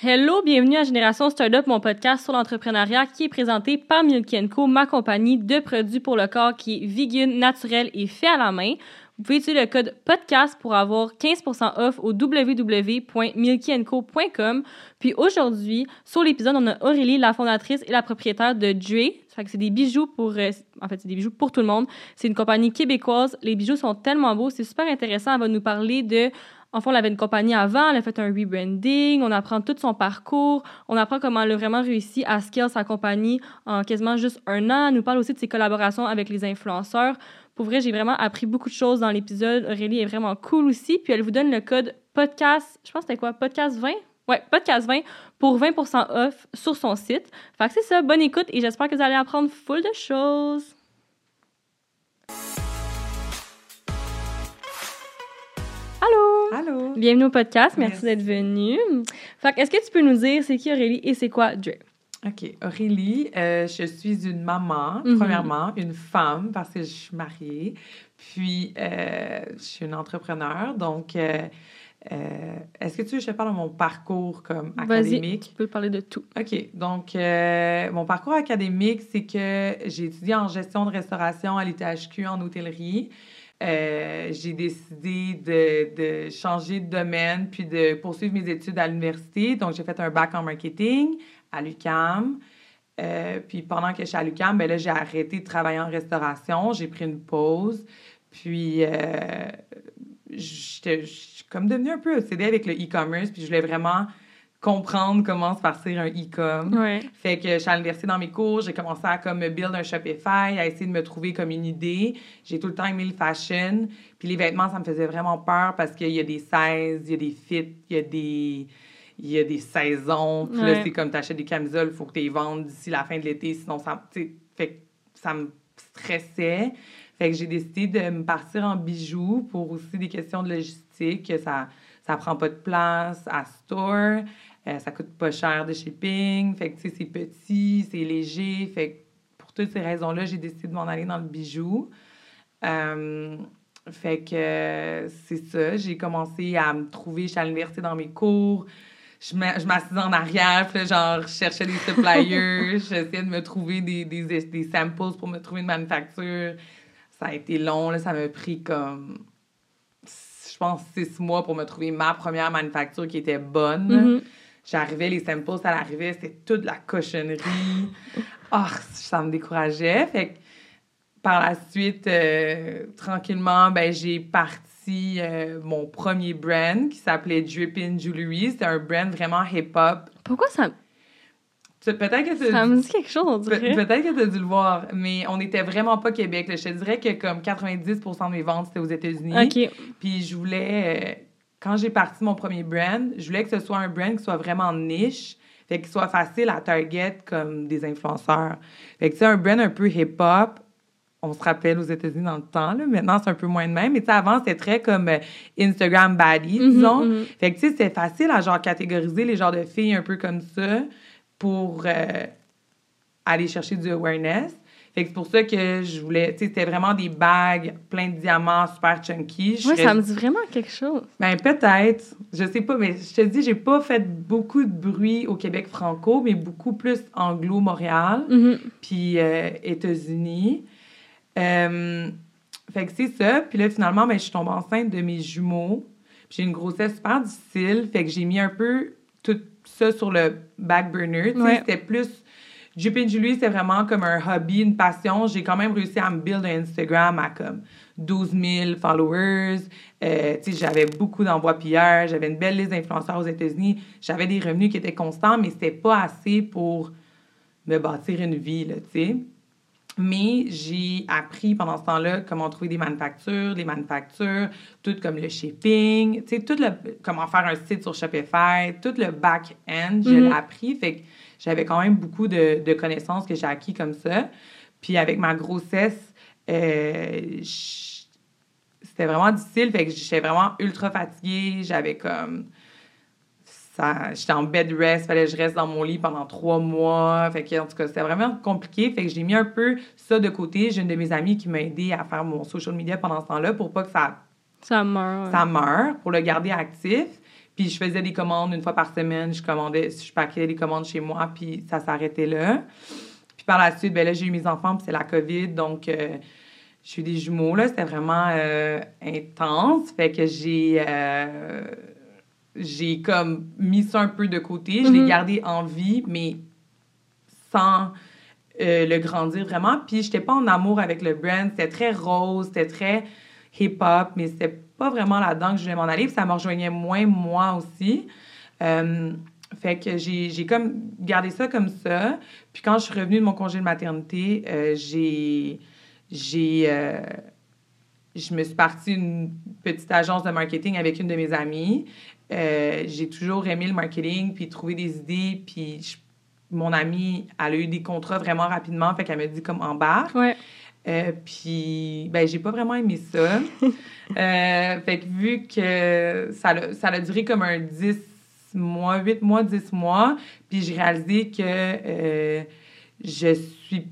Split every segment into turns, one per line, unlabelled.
Hello, bienvenue à Génération Startup, mon podcast sur l'entrepreneuriat qui est présenté par Milk Co, ma compagnie de produits pour le corps qui est vegan, naturel et fait à la main. Vous pouvez utiliser le code podcast pour avoir 15% off au www.milkyenco.com. Puis aujourd'hui, sur l'épisode, on a Aurélie, la fondatrice et la propriétaire de Dre. C'est des bijoux pour, euh, en fait, c'est des bijoux pour tout le monde. C'est une compagnie québécoise. Les bijoux sont tellement beaux. C'est super intéressant. Elle va nous parler de en fait, elle avait une compagnie avant, elle a fait un rebranding, on apprend tout son parcours, on apprend comment elle a vraiment réussi à scale sa compagnie en quasiment juste un an. Elle nous parle aussi de ses collaborations avec les influenceurs. Pour vrai, j'ai vraiment appris beaucoup de choses dans l'épisode. Aurélie est vraiment cool aussi. Puis elle vous donne le code podcast, je pense que c'était quoi, podcast 20? Ouais, podcast 20 pour 20% off sur son site. Fait que c'est ça, bonne écoute et j'espère que vous allez apprendre full de choses.
Allô!
Bienvenue au podcast. Merci, d'être venu. Fait est-ce que tu peux nous dire c'est qui Aurélie et c'est quoi Dre?
OK. Aurélie, euh, je suis une maman, mhm. premièrement, une femme parce que je suis mariée. Puis, euh, je suis une entrepreneur. Donc, euh, est-ce que tu veux que je te parle de mon parcours comme académique?
tu peux parler de tout.
OK. Donc, mon parcours académique, c'est que j'ai étudié en gestion de restauration à l'ITHQ en hôtellerie. Euh, j'ai décidé de, de, changer de domaine puis de poursuivre mes études à l'université. Donc, j'ai fait un bac en marketing à l'UCAM. Euh, puis pendant que je suis à l'UCAM, ben là, j'ai arrêté de travailler en restauration. J'ai pris une pause. Puis, euh, je suis comme devenue un peu obsédée avec le e-commerce. Puis, je voulais vraiment comprendre comment se partir un e-com. Fait que je suis à l'université dans mes cours, j'ai commencé à comme me build un Shopify, à essayer de me trouver comme une idée. J'ai tout le temps aimé le fashion. Puis les vêtements, ça me faisait vraiment peur parce qu'il y a des 16, il y a des fits, il y a des il y a des saisons. Puis là, c'est comme t'achètes des camisoles, il faut que tu les vendes d'ici la fin de l'été, sinon ça, fait ça me stressait. Fait que j'ai décidé de me partir en bijoux pour aussi des questions de logistique, que ça ça prend pas de place à store. Euh, ça coûte pas cher de shipping. Fait que, tu sais, c'est petit, c'est léger. Fait que, pour toutes ces raisons-là, j'ai décidé de m'en aller dans le bijou. Euh, fait que c'est ça. J'ai commencé à me trouver, chez l'université dans mes cours. Je m'assisais en arrière, puis genre, je cherchais des suppliers, j'essayais de me trouver des, des, des, samples pour me trouver une manufacture. Ça a été long, là, ça m'a pris comme, je pense, six mois pour me trouver ma première manufacture qui était bonne. Mm-hmm. J'arrivais, les samples, ça arrivait, c'était toute la cochonnerie. oh, ça me décourageait. Fait que par la suite, euh, tranquillement, ben, j'ai parti euh, mon premier brand qui s'appelait Drippin' Jewelry. C'était un brand vraiment hip-hop.
Pourquoi ça...
Peut-être que
ça me dit quelque chose, on dirait.
Peut-être que tu as dû le voir, mais on n'était vraiment pas Québec. Je te dirais que comme 90% de mes ventes, c'était aux États-Unis.
OK.
Puis je voulais... Quand j'ai parti mon premier brand, je voulais que ce soit un brand qui soit vraiment niche, fait qu'il soit facile à target comme des influenceurs. Fait que c'est un brand un peu hip-hop. On se rappelle aux États-Unis dans le temps, là. Maintenant, c'est un peu moins de même. Mais tu avant, c'était très comme euh, Instagram baddie, mm-hmm, disons. Mm-hmm. Fait que tu sais, c'était facile à genre catégoriser les genres de filles un peu comme ça pour euh, aller chercher du awareness c'est pour ça que je voulais, tu sais, c'était vraiment des bagues plein de diamants super chunky.
Oui, ça me dit vraiment quelque chose.
Ben peut-être, je sais pas, mais je te dis, j'ai pas fait beaucoup de bruit au Québec franco, mais beaucoup plus anglo-Montréal, mm-hmm. puis euh, États-Unis. Euh, fait que c'est ça. Puis là, finalement, ben, je suis tombée enceinte de mes jumeaux. J'ai une grossesse super difficile, fait que j'ai mis un peu tout ça sur le back burner. C'était plus Juppé Julie, c'est vraiment comme un hobby, une passion. J'ai quand même réussi à me build un Instagram à comme 12 000 followers. Euh, j'avais beaucoup d'envois PR, j'avais une belle liste d'influenceurs aux États-Unis. J'avais des revenus qui étaient constants, mais c'était pas assez pour me bâtir une vie, tu sais. Mais j'ai appris pendant ce temps-là comment trouver des manufactures, les manufactures, tout comme le shipping, tu sais, tout le, comment faire un site sur Shopify, tout le back-end, je l'ai mm-hmm. appris. Fait que j'avais quand même beaucoup de, de connaissances que j'ai acquis comme ça. Puis avec ma grossesse, euh, c'était vraiment difficile. Fait que j'étais vraiment ultra fatiguée. J'avais comme. J'étais en bed rest, fallait que je reste dans mon lit pendant trois mois. Fait que, en tout cas, c'était vraiment compliqué. Fait que j'ai mis un peu ça de côté. J'ai une de mes amies qui m'a aidé à faire mon social media pendant ce temps-là pour pas que ça.
Ça meure.
Ça meure, pour le garder actif. Puis je faisais des commandes une fois par semaine. Je commandais, je paquais des commandes chez moi, puis ça s'arrêtait là. Puis par la suite, ben là, j'ai eu mes enfants, puis c'est la COVID. Donc, euh, j'ai eu des jumeaux, là. C'était vraiment euh, intense. Fait que j'ai... euh, j'ai comme mis ça un peu de côté. Je l'ai
Mhm.
gardé en vie, mais sans euh, le grandir vraiment. Puis j'étais pas en amour avec le brand. C'était très rose, c'était très hip-hop, mais c'était pas vraiment là-dedans que je voulais m'en aller. Puis ça me rejoignait moins moi aussi. Euh, fait que j'ai comme gardé ça comme ça. Puis quand je suis revenue de mon congé de maternité, euh, j'ai... J'ai... euh, je me suis partie une petite agence de marketing avec une de mes amies. J'ai toujours aimé le marketing, puis trouver des idées, puis mon amie, elle a eu des contrats vraiment rapidement, fait qu'elle m'a dit comme embarque.
Ouais.
Euh, puis, ben, j'ai pas vraiment aimé ça. Euh, fait que vu que ça a, ça a duré comme un 10 mois, 8 mois, 10 mois, puis j'ai réalisé que euh, je suis. Tu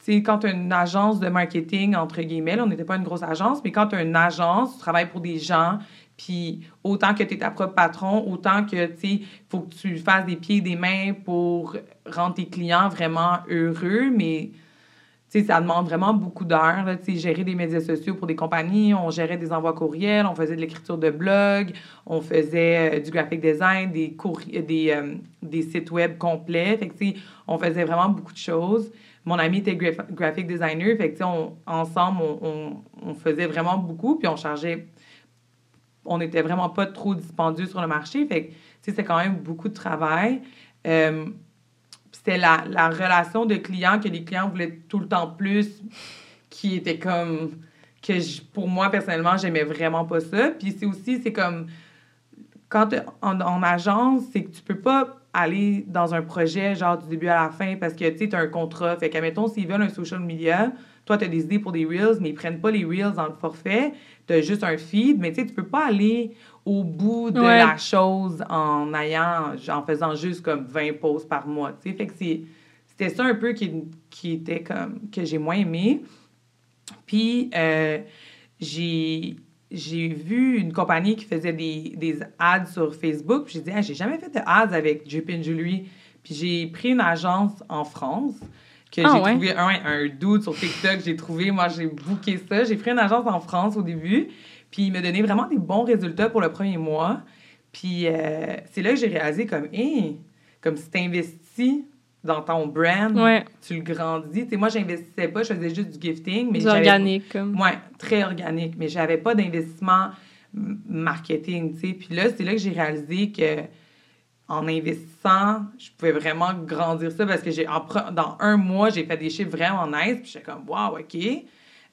sais, quand une agence de marketing, entre guillemets, là, on n'était pas une grosse agence, mais quand tu une agence, tu travailles pour des gens, puis autant que tu es ta propre patron, autant que, tu sais, il faut que tu fasses des pieds et des mains pour rendre tes clients vraiment heureux, mais ça demande vraiment beaucoup d'heures. gérer des médias sociaux pour des compagnies, on gérait des envois courriels, on faisait de l'écriture de blog, on faisait euh, du graphic design, des, euh, des, euh, des sites web complets. Fait que, on faisait vraiment beaucoup de choses. Mon ami était graph- graphic designer, fait que, ensemble, on, on- faisait vraiment beaucoup, puis on chargeait... On n'était vraiment pas trop dispendieux sur le marché, fait que, c'est quand même beaucoup de travail. C'était la, la relation de client que les clients voulaient tout le temps plus, qui était comme que je- pour moi personnellement j'aimais vraiment pas ça. Puis c'est aussi c'est comme quand en, en agence, c'est que tu peux pas aller dans un projet genre du début à la fin parce que tu sais, un contrat. Fait qu'admettons, s'ils veulent un social media, toi, tu as des idées pour des Reels, mais ils prennent pas les Reels dans le forfait. Tu juste un feed, mais tu sais, tu peux pas aller au bout de
Ouais.
la chose en ayant, en faisant juste comme 20 posts par mois. tu sais. Fait que c'était ça un peu qui, qui était comme, que j'ai moins aimé. Puis, euh, j'ai j'ai vu une compagnie qui faisait des, des ads sur Facebook. J'ai dit, Ah, j'ai jamais fait de ads avec and Jewelry. Puis j'ai pris une agence en France que
Ah
j'ai
ouais?
trouvé un, un dude sur TikTok. J'ai trouvé, moi, j'ai booké ça. J'ai pris une agence en France au début. Puis il m'a donné vraiment des bons résultats pour le premier mois. Puis euh, c'est là que j'ai réalisé comme, Hey, comme si t'investis dans ton brand,
Ouais.
tu le grandis. Tu sais, moi, j'investissais pas, je faisais juste du gifting. Mais j'avais-
organique, comme.
Ouais, très organique, mais j'avais pas d'investissement marketing, tu sais. Puis là, c'est là que j'ai réalisé que en investissant, je pouvais vraiment grandir ça parce que j'ai dans un mois, j'ai fait des chiffres vraiment nice, puis j'étais comme wow, OK.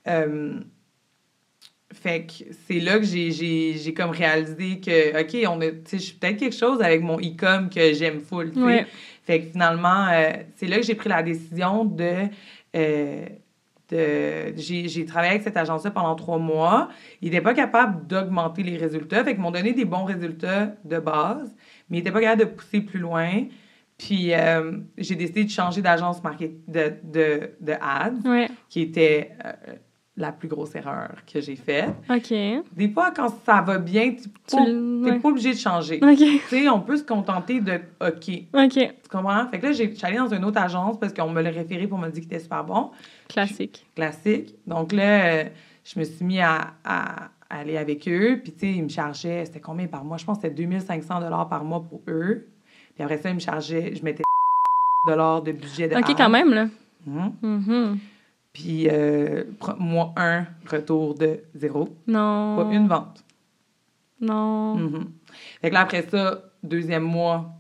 Euh, fait que c'est là que j'ai, comme réalisé que OK, on a tu sais, je suis peut-être quelque chose avec mon e-com que j'aime full, tu sais.
Ouais.
Fait que finalement, euh, c'est là que j'ai pris la décision de. euh, de j'ai, travaillé avec cette agence-là pendant trois mois. Ils n'étaient pas capables d'augmenter les résultats. Fait qu'ils m'ont donné des bons résultats de base, mais ils n'étaient pas capables de pousser plus loin. Puis euh, j'ai décidé de changer d'agence de, de, de
Ouais.
qui était la plus grosse erreur que j'ai faite.
OK.
Des fois, quand ça va bien, tu n'es
ouais.
pas obligé de changer.
OK.
Tu sais, on peut se contenter de OK.
OK.
Tu comprends? Fait que là, j'ai- je suis allée dans une autre agence parce qu'on me l'a référé pour me dire qu'il était super bon.
Classique.
Classique. Donc là, je me suis mis à, à aller avec eux. Puis, tu sais, ils me chargeaient, c'était combien par mois? Je pense que c'était 2500 par mois pour eux. Puis après ça, ils me chargeaient, je mettais dollars de budget de
OK, quand même, là.
Mhm.
Mhm.
Puis, euh, mois 1, retour de zéro.
Non.
Pas une vente.
Non.
Mhm. Fait que là, après ça, deuxième mois,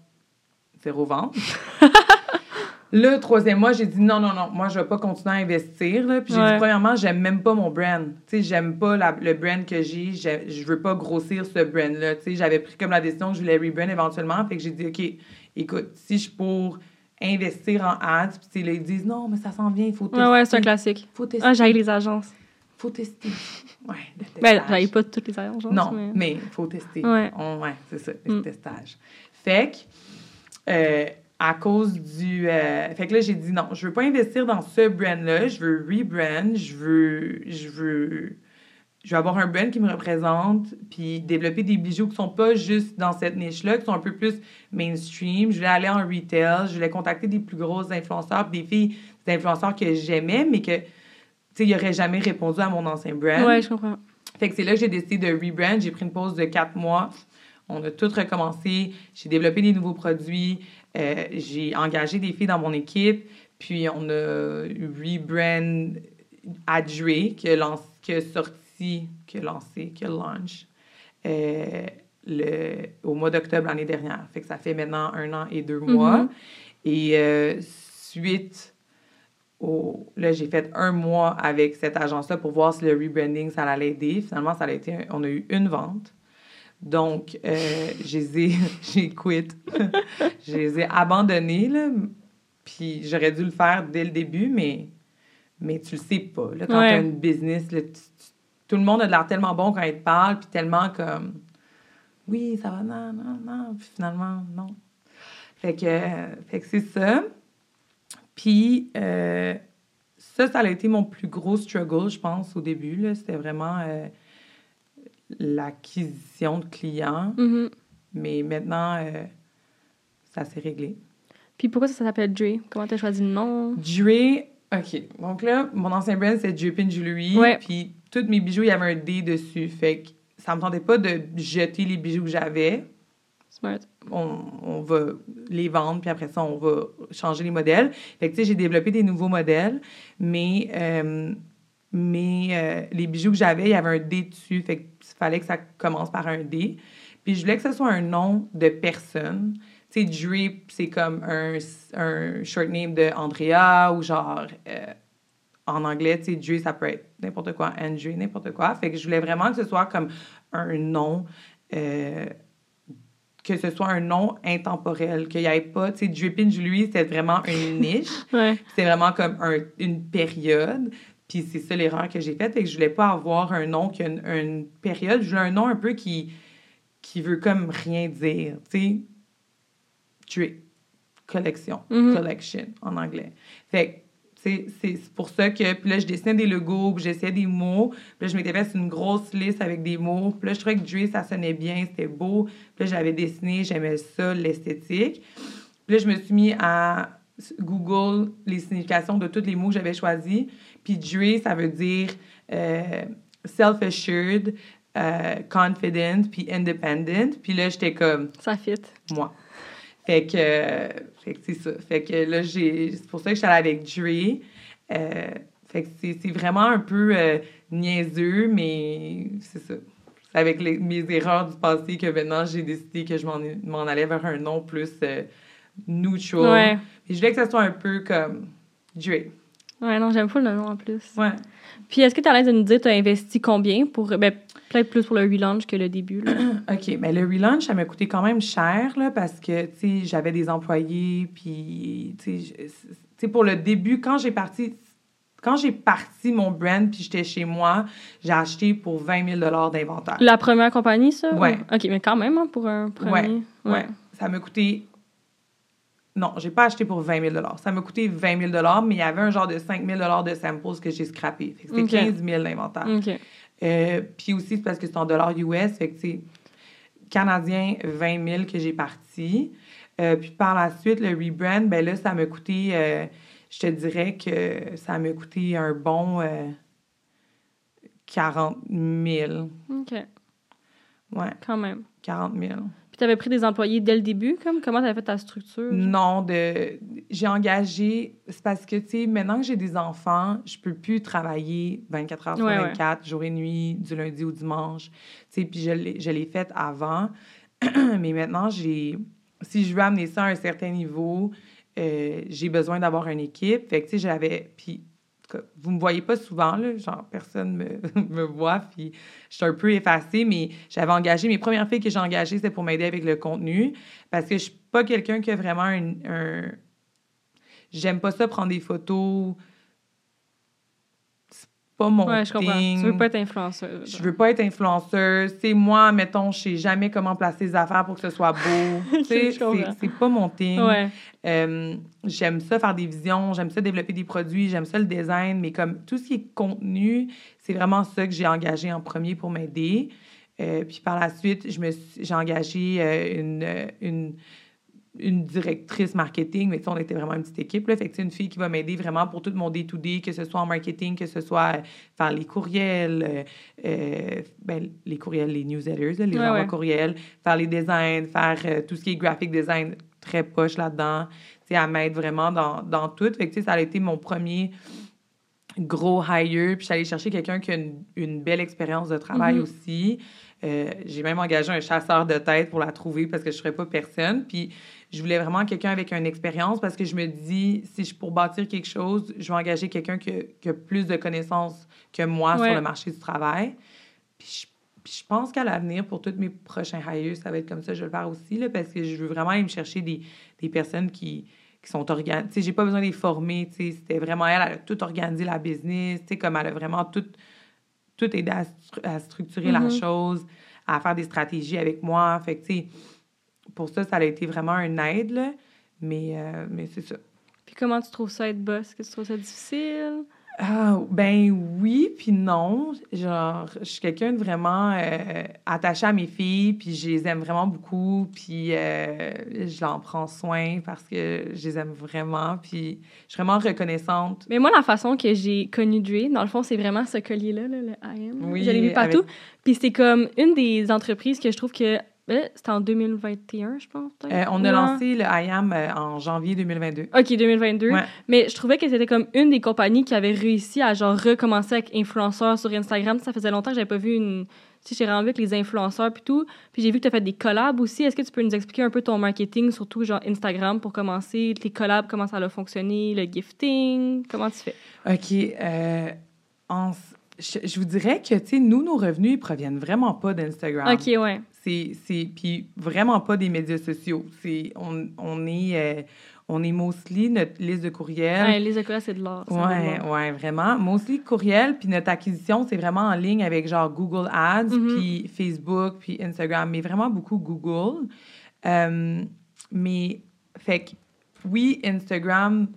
zéro vente. le troisième mois, j'ai dit non, non, non, moi, je vais pas continuer à investir. Là. Puis j'ai
Ouais.
dit, premièrement, j'aime même pas mon brand. Tu sais, j'aime pas la- le brand que j'ai. j'ai- Je veux pas grossir ce brand-là. Tu sais, j'avais pris comme la décision que je voulais rebrand éventuellement. Fait que j'ai dit, OK, écoute, si je suis pour investir en ads, puis là, ils disent, non, mais ça s'en vient, il faut tester.
Ouais, ouais, c'est un classique.
Faut tester.
Ah, j'aille les agences.
faut tester. Ouais, le
Ben,
testage.
j'aille pas toutes les agences.
Non,
mais...
mais il faut tester.
Ouais.
On- ouais, c'est ça, le
Mm.
testage. Fait que, euh, à cause du. euh, fait que là, j'ai dit non, je veux pas investir dans ce brand-là, je veux rebrand, je veux. Je veux je vais avoir un brand qui me représente, puis développer des bijoux qui sont pas juste dans cette niche-là, qui sont un peu plus mainstream. Je voulais aller en retail, je voulais contacter des plus grosses influenceurs, des filles, des influenceurs que j'aimais, mais que, tu sais, ils n'auraient jamais répondu à mon ancien brand.
Ouais, je comprends.
Fait que c'est là que j'ai décidé de rebrand. J'ai pris une pause de quatre mois. On a tout recommencé. J'ai développé des nouveaux produits. Euh, j'ai engagé des filles dans mon équipe. Puis on a rebrand Adre, qui a, lancé, qui a sorti, qui a lancé, qui a launch euh, le, au mois d'octobre l'année dernière. Fait que ça fait maintenant un an et deux mois.
Mhm.
Et euh, suite au... Là, j'ai fait un mois avec cette agence-là pour voir si le rebranding, ça allait aider. Finalement, ça a été... un- On a eu une vente. Donc, euh, j'ai quit. je les ai abandonnés, là. Puis j'aurais dû le faire dès le début, mais, mais tu le sais pas. Là, quand
Ouais.
tu as une business, là, tu- tout le monde a de l'air tellement bon quand il te parle, puis tellement comme... Oui, ça va, non, non, non. Puis finalement, non. Fait que, euh, fait que c'est ça. Puis euh, ça, ça a été mon plus gros struggle, je pense, au début. là. C'était vraiment euh, l'acquisition de clients.
Mhm.
Mais maintenant, euh, ça s'est réglé.
Puis pourquoi ça s'appelle Dre? Comment t'as choisi le nom?
Dre, OK. Donc là, mon ancien brand, c'est Dripin Jewelry.
Ouais.
Puis tous mes bijoux, il y avait un D dessus. Fait que ça me tentait pas de jeter les bijoux que j'avais.
Smart.
on, on va les vendre, puis après ça, on va changer les modèles. Fait que, tu sais, j'ai développé des nouveaux modèles, mais, euh, mais euh, les bijoux que j'avais, il y avait un D dessus, fait qu'il fallait que ça commence par un D. Puis je voulais que ce soit un nom de personne. Tu sais, Drip, c'est comme un, un short name de Andrea ou genre... euh, en anglais, tu sais, Dre, ça peut être n'importe quoi, Andrew, n'importe quoi. Fait que je voulais vraiment que ce soit comme un nom, euh, que ce soit un nom intemporel, qu'il n'y ait pas, tu sais, Drippin' Julie, c'était vraiment une niche.
Ouais.
C'est vraiment comme un- une période. Puis c'est ça l'erreur que j'ai faite, c'est que je voulais pas avoir un nom qui a une, une période. Je voulais un nom un peu qui, qui veut comme rien dire. Tu sais, Dre, collection,
Mhm.
collection en anglais. Fait que, c'est c'est pour ça que, puis là, je dessinais des logos, puis j'essayais des mots. Puis là, je m'étais fait une grosse liste avec des mots. Puis là, je trouvais que Dre, ça sonnait bien, c'était beau. Puis là, j'avais dessiné, j'aimais ça, l'esthétique. Puis là, je me suis mis à Google les significations de tous les mots que j'avais choisis. Puis Dre, ça veut dire euh, self-assured, euh, confident, puis independent. Puis là, j'étais comme,
Ça fit.
moi. Fait que, euh, fait que c'est ça. Fait que là, j'ai, c'est pour ça que je suis allée avec Dre. Euh, fait que c'est, c'est vraiment un peu euh, niaiseux, mais c'est ça. C'est avec les- mes erreurs du passé que maintenant j'ai décidé que je m'en, m'en allais vers un nom plus euh, neutral.
Ouais.
Je voulais que ça soit un peu comme Dre.
Ouais, non, j'aime pas le nom en plus.
Ouais.
Puis est-ce que tu as l'air de nous dire tu as investi combien pour. Ben, peut-être plus pour le relaunch que le début, là?
OK, mais le relaunch, ça m'a coûté quand même cher, là, parce que, tu sais, j'avais des employés, puis, tu sais, pour le début, quand j'ai parti, quand j'ai parti mon brand, puis j'étais chez moi, j'ai acheté pour 20 000 d'inventaire.
La première compagnie, ça?
Ouais.
OK, mais quand même, hein, pour un premier.
Ouais. Ça m'a coûté... Non, j'ai pas acheté pour 20 000 Ça m'a coûté 20 000 mais il y avait un genre de 5 000 de samples que j'ai scrappé. C'était
OK.
15 000 d'inventaire.
OK.
Euh, puis aussi, c'est parce que c'est en dollars US, fait que c'est canadien 20 000 que j'ai parti. Euh, puis par la suite, le rebrand, ben là, ça m'a coûté, euh, je te dirais que ça m'a coûté un bon euh, 40 000.
OK,
Ouais,
quand même.
40 000.
Puis tu avais pris des employés dès le début, comme? Comment tu avais fait ta structure?
Non, de, j'ai engagé, c'est parce que, tu sais, maintenant que j'ai des enfants, je peux plus travailler 24 heures sur
Ouais, ouais.
24, jour et nuit, du lundi au dimanche. Tu sais, puis je l'ai, je l'ai fait avant. Mais maintenant, j'ai, si je veux amener ça à un certain niveau, euh, j'ai besoin d'avoir une équipe. Fait que, tu sais, j'avais, puis tout cas, vous me voyez pas souvent, là, genre, personne me, me voit, puis je suis un peu effacée, mais j'avais engagé, mes premières filles que j'ai engagées, c'était pour m'aider avec le contenu, parce que je suis pas quelqu'un qui a vraiment un... un- J'aime pas ça prendre des photos pas mon
Ouais, je comprends.
thing.
Tu veux pas être influenceuse.
Je veux pas être influenceuse. C'est moi, mettons, je sais jamais comment placer les affaires pour que ce soit beau. C'est- pas mon thing.
Ouais.
Euh, j'aime ça faire des visions, j'aime ça développer des produits, j'aime ça le design, mais comme tout ce qui est contenu, c'est vraiment ça que j'ai engagé en premier pour m'aider. Euh, puis par la suite, je me suis- j'ai engagé euh, une, une, une directrice marketing, mais on était vraiment une petite équipe. Là, fait que c'est une fille qui va m'aider vraiment pour tout mon day-to-day, que ce soit en marketing, que ce soit euh, faire les courriels, euh, euh, ben, les courriels, les newsletters, là, les
Ouais,
envois
ouais.
courriels, faire les designs, faire euh, tout ce qui est graphic design, très poche là-dedans. Tu sais, elle m'aide vraiment dans, dans tout. Fait que, ça a été mon premier gros hire. Puis, j'allais chercher quelqu'un qui a une, une belle expérience de travail
Mhm.
aussi. Euh, j'ai même engagé un chasseur de tête pour la trouver parce que je ne serais pas personne. Puis, je voulais vraiment quelqu'un avec une expérience parce que je me dis, si je pour bâtir quelque chose, je vais engager quelqu'un qui, a- qui a plus de connaissances que moi
Ouais.
sur le marché du travail. Puis, je, puis je pense qu'à l'avenir, pour tous mes prochains hires, ça va être comme ça. Je vais le faire aussi, là, parce que je veux vraiment aller me chercher des, des personnes qui, qui sont organisées. Tu sais, j'ai pas besoin de les former. Tu sais, c'était vraiment elle, elle a tout organisé la business. Tu sais, comme elle a vraiment tout, tout aidé à, stru- à structurer la
Mhm.
chose, à faire des stratégies avec moi. Fait que, tu sais, pour ça, ça a été vraiment un aide, là. Mais, euh, mais c'est ça.
Puis comment tu trouves ça être boss? Est-ce que tu trouves ça difficile?
Ah, ben oui, puis non. Genre, je suis quelqu'un de vraiment euh, attaché à mes filles, puis je les aime vraiment beaucoup, puis euh, je leur prends soin parce que je les aime vraiment, puis je suis vraiment reconnaissante.
Mais moi, la façon que j'ai connu Dre, dans le fond, c'est vraiment ce collier-là, là, le IM.
Oui,
je l'ai vu partout.
avec-
Puis c'est comme une des entreprises que je trouve que... C'était en 2021, je pense.
Euh, on a
Ouais.
lancé le IAM euh, en janvier 2022.
OK, 2022.
Ouais.
Mais je trouvais que c'était comme une des compagnies qui avait réussi à genre recommencer avec influenceurs sur Instagram. Ça faisait longtemps que j'avais pas vu une. Tu sais, j'ai rendu avec les influenceurs puis tout. Puis j'ai vu que tu as fait des collabs aussi. Est-ce que tu peux nous expliquer un peu ton marketing, surtout genre Instagram pour commencer, tes collabs, comment ça a fonctionné, le gifting, comment tu fais?
OK. euh, en- je, je vous dirais que, tu sais, nous, nos revenus, ils proviennent vraiment pas d'Instagram.
OK, ouais.
C'est, c'est, puis vraiment pas des médias sociaux. C'est, on, on est, euh, on est mostly notre liste de courriels.
Ouais, c'est de ça vaut de
Ouais,
l'or.
ouais, vraiment. Mostly courriel, puis notre acquisition, c'est vraiment en ligne avec genre Google Ads,
Mhm.
puis Facebook, puis Instagram, mais vraiment beaucoup Google. Euh, mais, fait que, oui, Instagram,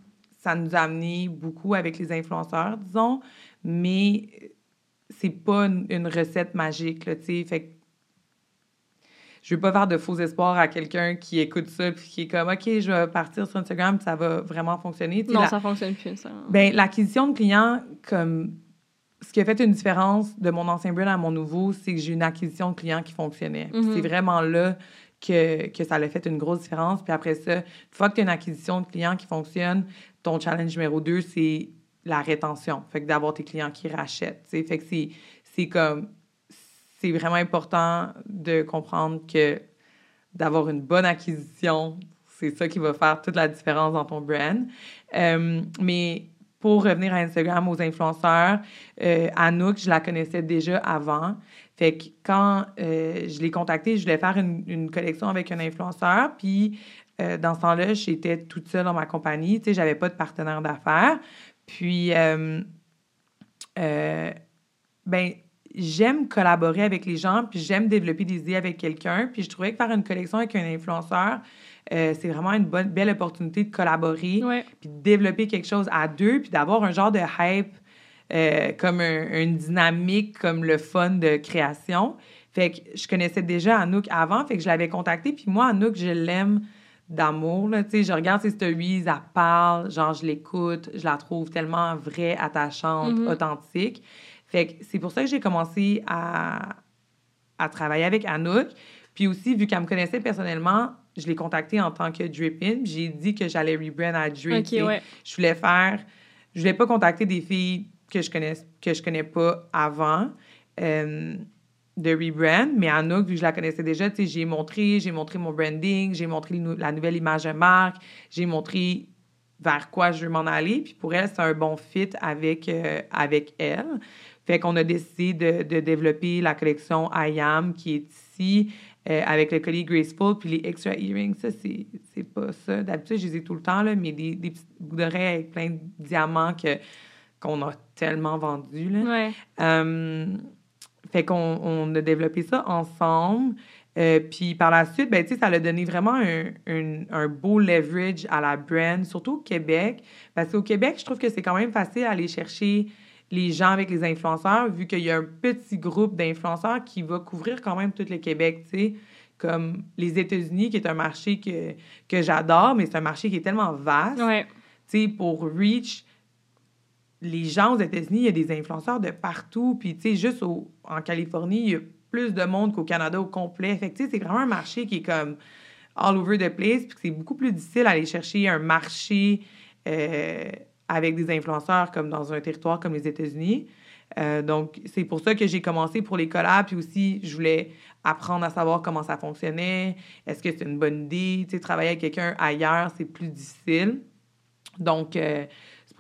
ça nous a amené beaucoup avec les influenceurs, disons, mais c'est pas une, une recette magique, là, tu sais. Fait que, je veux pas faire de faux espoirs à quelqu'un qui écoute ça puis qui est comme OK, je vais partir sur Instagram, ça va vraiment fonctionner.
Non,
la-
ça fonctionne plus, ça.
ben, l'acquisition de clients, comme ce qui a fait une différence de mon ancien brand à mon nouveau, c'est que j'ai une acquisition de clients qui fonctionnait.
Mhm.
C'est vraiment là que, que ça a fait une grosse différence. Puis après ça, une fois que tu as une acquisition de clients qui fonctionne, ton challenge numéro deux, c'est la rétention. Fait que d'avoir tes clients qui rachètent. tu sais. Fait que c'est, comme... C'est vraiment important de comprendre que d'avoir une bonne acquisition, c'est ça qui va faire toute la différence dans ton brand. Euh, mais pour revenir à Instagram, aux influenceurs, euh, Anouk, je la connaissais déjà avant. Fait que quand euh, je l'ai contactée, je voulais faire une, une collection avec un influenceur. Puis dans ce temps-là, j'étais toute seule dans ma compagnie. Tu sais, j'avais pas de partenaire d'affaires. Puis, euh, euh, ben, j'aime collaborer avec les gens, puis j'aime développer des idées avec quelqu'un. Puis je trouvais que faire une collection avec un influenceur, euh, c'est vraiment une bonne, belle opportunité de collaborer,
Ouais.
puis de développer quelque chose à deux, puis d'avoir un genre de hype, euh, comme un- une dynamique, comme le fun de création. Fait que je connaissais déjà Anouk avant, fait que je l'avais contactée. Puis moi, Anouk, je l'aime d'amour, là, tu sais, je regarde ses stories, elle parle, genre, je l'écoute, je la trouve tellement vraie, attachante,
Mhm.
authentique. Fait que c'est pour ça que j'ai commencé à, à travailler avec Anouk. Puis aussi, vu qu'elle me connaissait personnellement, je l'ai contactée en tant que Drippin. J'ai dit que j'allais rebrand à Drip.
Ouais.
Je voulais faire... Je voulais pas contacter des filles que je connais, que je connais pas avant euh, de rebrand, mais Anouk, vu que je la connaissais déjà, tu sais, j'ai montré, j'ai montré mon branding, j'ai montré nou- la nouvelle image de marque, j'ai montré vers quoi je veux m'en aller. Puis pour elle, c'est un bon fit avec, euh, avec elle. Fait qu'on a décidé de, de développer la collection I Am qui est ici euh, avec le collier Graceful puis les extra earrings. Ça, c'est pas ça. D'habitude, je les ai tout le temps, là, mais des, des petits bouts d'oreilles avec plein de diamants que qu'on a tellement vendu. Là.
Ouais.
Euh, fait qu'on on a développé ça ensemble. Euh, puis par la suite, ben, ça a donné vraiment un, un, un beau leverage à la brand, surtout au Québec. Parce qu'au Québec, je trouve que c'est quand même facile d'aller chercher les gens avec les influenceurs, vu qu'il y a un petit groupe d'influenceurs qui va couvrir quand même tout le Québec, tu sais. Comme les États-Unis, qui est un marché que, que j'adore, mais c'est un marché qui est tellement vaste.
Ouais.
Tu sais, pour Reach, les gens aux États-Unis, il y a des influenceurs de partout. Puis, tu sais, juste au- en Californie, il y a plus de monde qu'au Canada au complet. Fait c'est vraiment un marché qui est comme all over the place. Puis c'est beaucoup plus difficile d'aller chercher un marché euh, avec des influenceurs comme dans un territoire comme les États-Unis. Euh, donc, c'est pour ça que j'ai commencé pour les collabs. Puis aussi, je voulais apprendre à savoir comment ça fonctionnait. Est-ce que c'est une bonne idée? Tu sais, travailler avec quelqu'un ailleurs, c'est plus difficile. Donc, euh,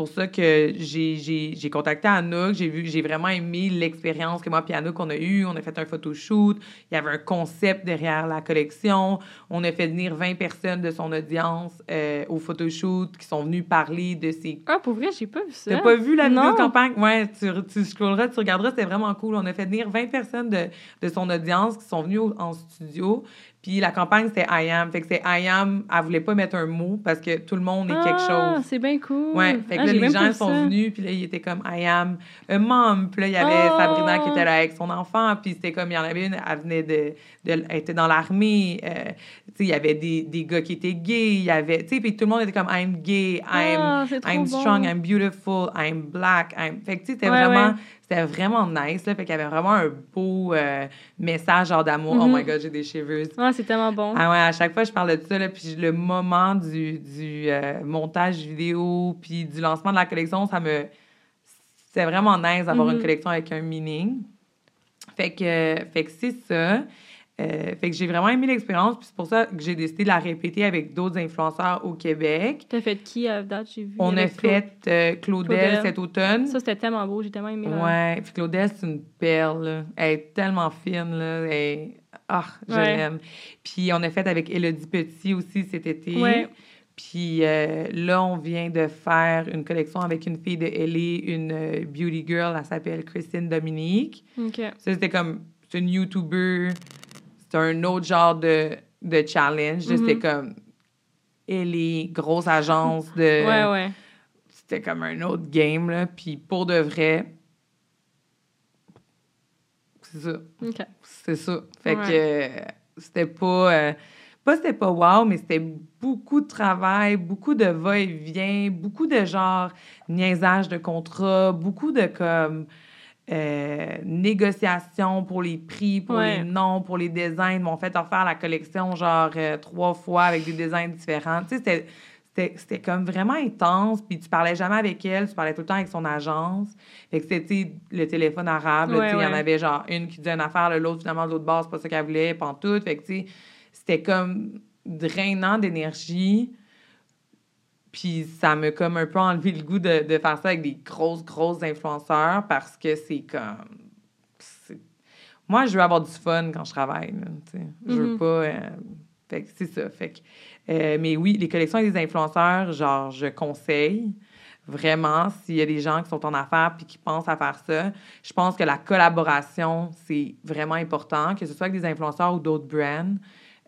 pour ça que j'ai- contacté Anouk. J'ai vu, j'ai vraiment aimé l'expérience que moi et Anouk, on a eue. On a fait un photoshoot. Il y avait un concept derrière la collection. On a fait venir 20 personnes de son audience euh, au photoshoot qui sont venues parler de ces
Ah, pour vrai, j'ai pas vu ça.
T'as pas vu la vidéo de campagne? Ouais, tu, tu scrolleras, tu regarderas, c'était vraiment cool. On a fait venir 20 personnes de, de son audience qui sont venues au- en studio. Puis la campagne, c'était I am. Fait que c'est I am, elle voulait pas mettre un mot parce que tout le monde est quelque
Ah,
chose.
c'est bien cool.
Ouais, fait que
Ah,
là, les gens sont
ça.
venus, puis là, ils étaient comme I am a mom. Puis là, il y avait
Oh!
Sabrina qui était là avec son enfant, puis c'était comme, il y en avait une, elle venait de, de elle était dans l'armée. euh, tu sais, il y avait des, des gars qui étaient gays, il y avait, tu sais, puis tout le monde était comme I'm gay, I'm
Ah,
I'm
bon.
strong, I'm beautiful, I'm black. I'm... Fait que, tu sais, c'était
Ouais,
vraiment,
ouais.
C'était vraiment nice, là. Fait qu'il y avait vraiment un beau euh, message, genre d'amour. Oh my God, j'ai des cheveux.
Ah, c'est tellement bon.
Ah ouais, à chaque fois, je parle de ça, là, puis le moment du, du euh, montage vidéo, puis du lancement de la collection, ça me... C'est vraiment nice d'avoir une collection avec un meaning. Fait que, fait que c'est ça. Euh, fait que j'ai vraiment aimé l'expérience, puis c'est pour ça que j'ai décidé de la répéter avec d'autres influenceurs au Québec.
T'as fait qui à date? J'ai vu.
On a fait euh, Claudel,
Claudel.
cet automne.
Ça, c'était tellement beau. J'ai tellement aimé. là.
Ouais, puis Claudel, c'est une perle. là. Elle est tellement fine. Là. Elle Ah, je
Ouais.
l'aime. Puis on a fait avec Elodie Petit aussi cet été.
Ouais.
Puis euh, là, on vient de faire une collection avec une fille de LA, une euh, beauty girl, elle s'appelle Christine Dominique.
OK.
Ça, c'était comme, c'est une YouTuber, c'est un autre genre de, de challenge. C'était comme, LA, grosse agence de
Ouais, ouais.
c'était comme un autre game, là. Puis pour de vrai, c'est ça.
OK.
C'est ça. Fait
Ouais.
que euh, c'était pas... euh, pas c'était pas wow, mais c'était beaucoup de travail, beaucoup de va-et-vient, beaucoup de genre niaisage de contrat, beaucoup de comme... euh, négociations pour les prix, pour
Ouais.
les noms, pour les designs. Ils m'ont fait refaire la collection genre euh, trois fois avec des designs différents. Tu sais, c'était- c'était c'était comme vraiment intense. Puis tu parlais jamais avec elle, tu parlais tout le temps avec son agence. Fait que c'était le téléphone arabe.
Ouais,
Il y en avait genre une qui disait une affaire, l'autre finalement de l'autre bord, c'est pas ça qu'elle voulait, pantoute. Fait que tu sais, c'était comme drainant d'énergie. Puis ça m'a comme un peu enlevé le goût de, de faire ça avec des grosses, grosses influenceurs parce que c'est comme. Moi, je veux avoir du fun quand je travaille. là, sais. Je veux
Mhm.
pas. euh, Fait que c'est ça. Fait que, euh, mais oui, les collections avec des influenceurs, genre, je conseille vraiment s'il y a des gens qui sont en affaires puis qui pensent à faire ça. Je pense que la collaboration, c'est vraiment important, que ce soit avec des influenceurs ou d'autres brands.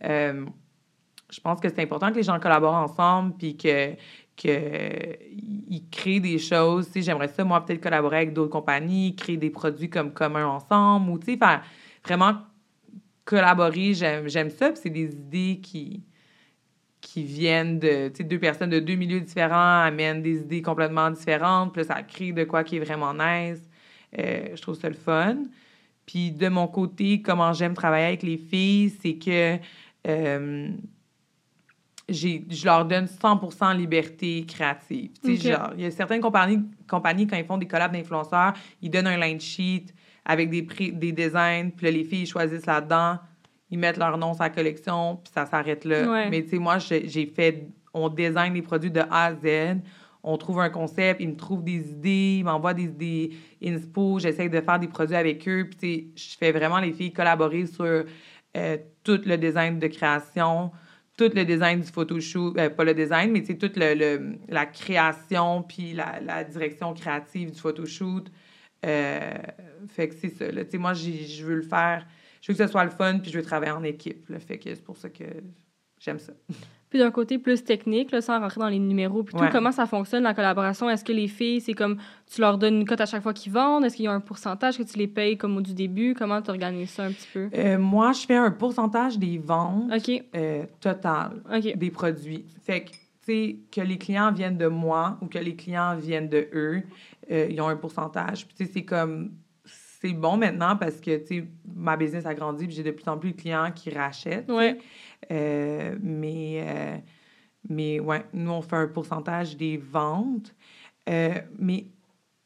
Euh, je pense que c'est important que les gens collaborent ensemble puis que que ils créent des choses. Tu j'aimerais ça, moi, peut-être collaborer avec d'autres compagnies, créer des produits comme communs ensemble ou, tu sais, faire vraiment collaborer. J'aime, ça, puis c'est des idées qui qui viennent de, tu sais, deux personnes de deux milieux différents amènent des idées complètement différentes, puis ça crée de quoi qui est vraiment nice. Euh, je trouve ça le fun. Puis de mon côté, comment j'aime travailler avec les filles, c'est que euh, je leur donne 100% liberté créative. Tu sais, genre, il y a certaines compagnies, compagnies, quand ils font des collabs d'influenceurs, ils donnent un line sheet avec des, prix, des designs, puis là, les filles ils choisissent là-dedans, ils mettent leur nom sur la collection, puis ça s'arrête là.
Ouais.
Mais tu sais, moi, j'ai fait, on design les produits de A à Z, on trouve un concept, ils me trouvent des idées, ils m'envoient des, des inspo, j'essaie de faire des produits avec eux, puis tu sais, je fais vraiment les filles collaborer sur euh, tout le design de création, tout le design du photoshoot, euh, pas le design, mais c'est toute le, le- la création puis la, la direction créative du photoshoot. Euh, fait que c'est ça. Là. Moi, je veux le faire, je veux que ce soit le fun puis je veux travailler en équipe. Là. Fait que c'est pour ça que j'aime ça.
Puis d'un côté plus technique, là, sans rentrer dans les numéros, puis tout, comment ça fonctionne la collaboration? Est-ce que les filles, c'est comme tu leur donnes une cote à chaque fois qu'ils vendent? Est-ce qu'il y a un pourcentage que tu les payes comme au du début? Comment tu organises ça un petit peu?
Euh, moi, je fais un pourcentage des ventes euh, totales des produits. Fait que, tu sais, que les clients viennent de moi ou que les clients viennent de eux, euh, ils ont un pourcentage. Puis, tu sais, c'est comme... C'est bon maintenant parce que, tu sais, ma business a grandi puis j'ai de plus en plus de clients qui rachètent.
Ouais.
Euh, mais, euh, mais ouais, nous, on fait un pourcentage des ventes. Euh, mais,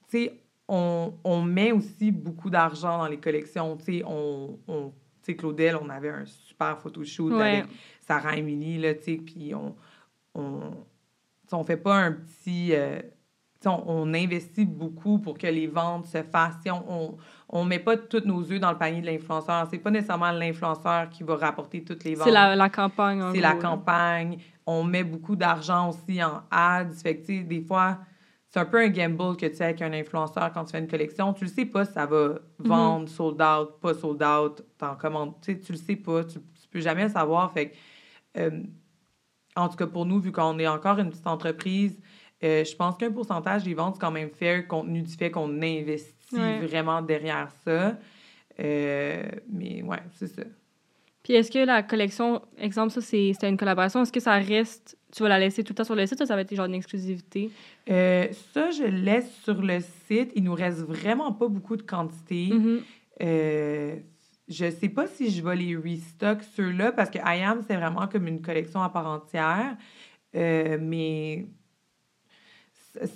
tu sais, on, on met aussi beaucoup d'argent dans les collections. Tu sais, on, on- Claudel, on avait un super photoshoot
Ouais.
avec Sarah Emily, là, tu sais, puis on, on, on fait pas un petit... euh, on, on investit beaucoup pour que les ventes se fassent. On, on, on met pas tous nos œufs dans le panier de l'influenceur. C'est pas nécessairement l'influenceur qui va rapporter toutes les ventes.
C'est la, la campagne,
C'est la campagne. On met beaucoup d'argent aussi en ads. Fait que, des fois, c'est un peu un gamble que tu as avec un influenceur quand tu fais une collection. Tu le sais pas si ça va
Mhm.
vendre, sold out, pas sold out, t'en commandes. Tu le sais pas. Tu, tu peux jamais le savoir. Fait que, euh, en tout cas, pour nous, vu qu'on est encore une petite entreprise, euh, je pense qu'un pourcentage des ventes, c'est quand même fair compte tenu du fait qu'on investit
Ouais.
vraiment derrière ça. Euh, mais ouais, c'est ça.
Puis est-ce que la collection, exemple, ça, c'est- c'était une collaboration, est-ce que ça reste, tu vas la laisser tout le temps sur le site ou ça va être genre une exclusivité?
Euh, ça, je laisse sur le site. Il nous reste vraiment pas beaucoup de quantité.
Mhm.
Euh, je sais pas si je vais les restock ceux-là parce que I Am, c'est vraiment comme une collection à part entière. Mais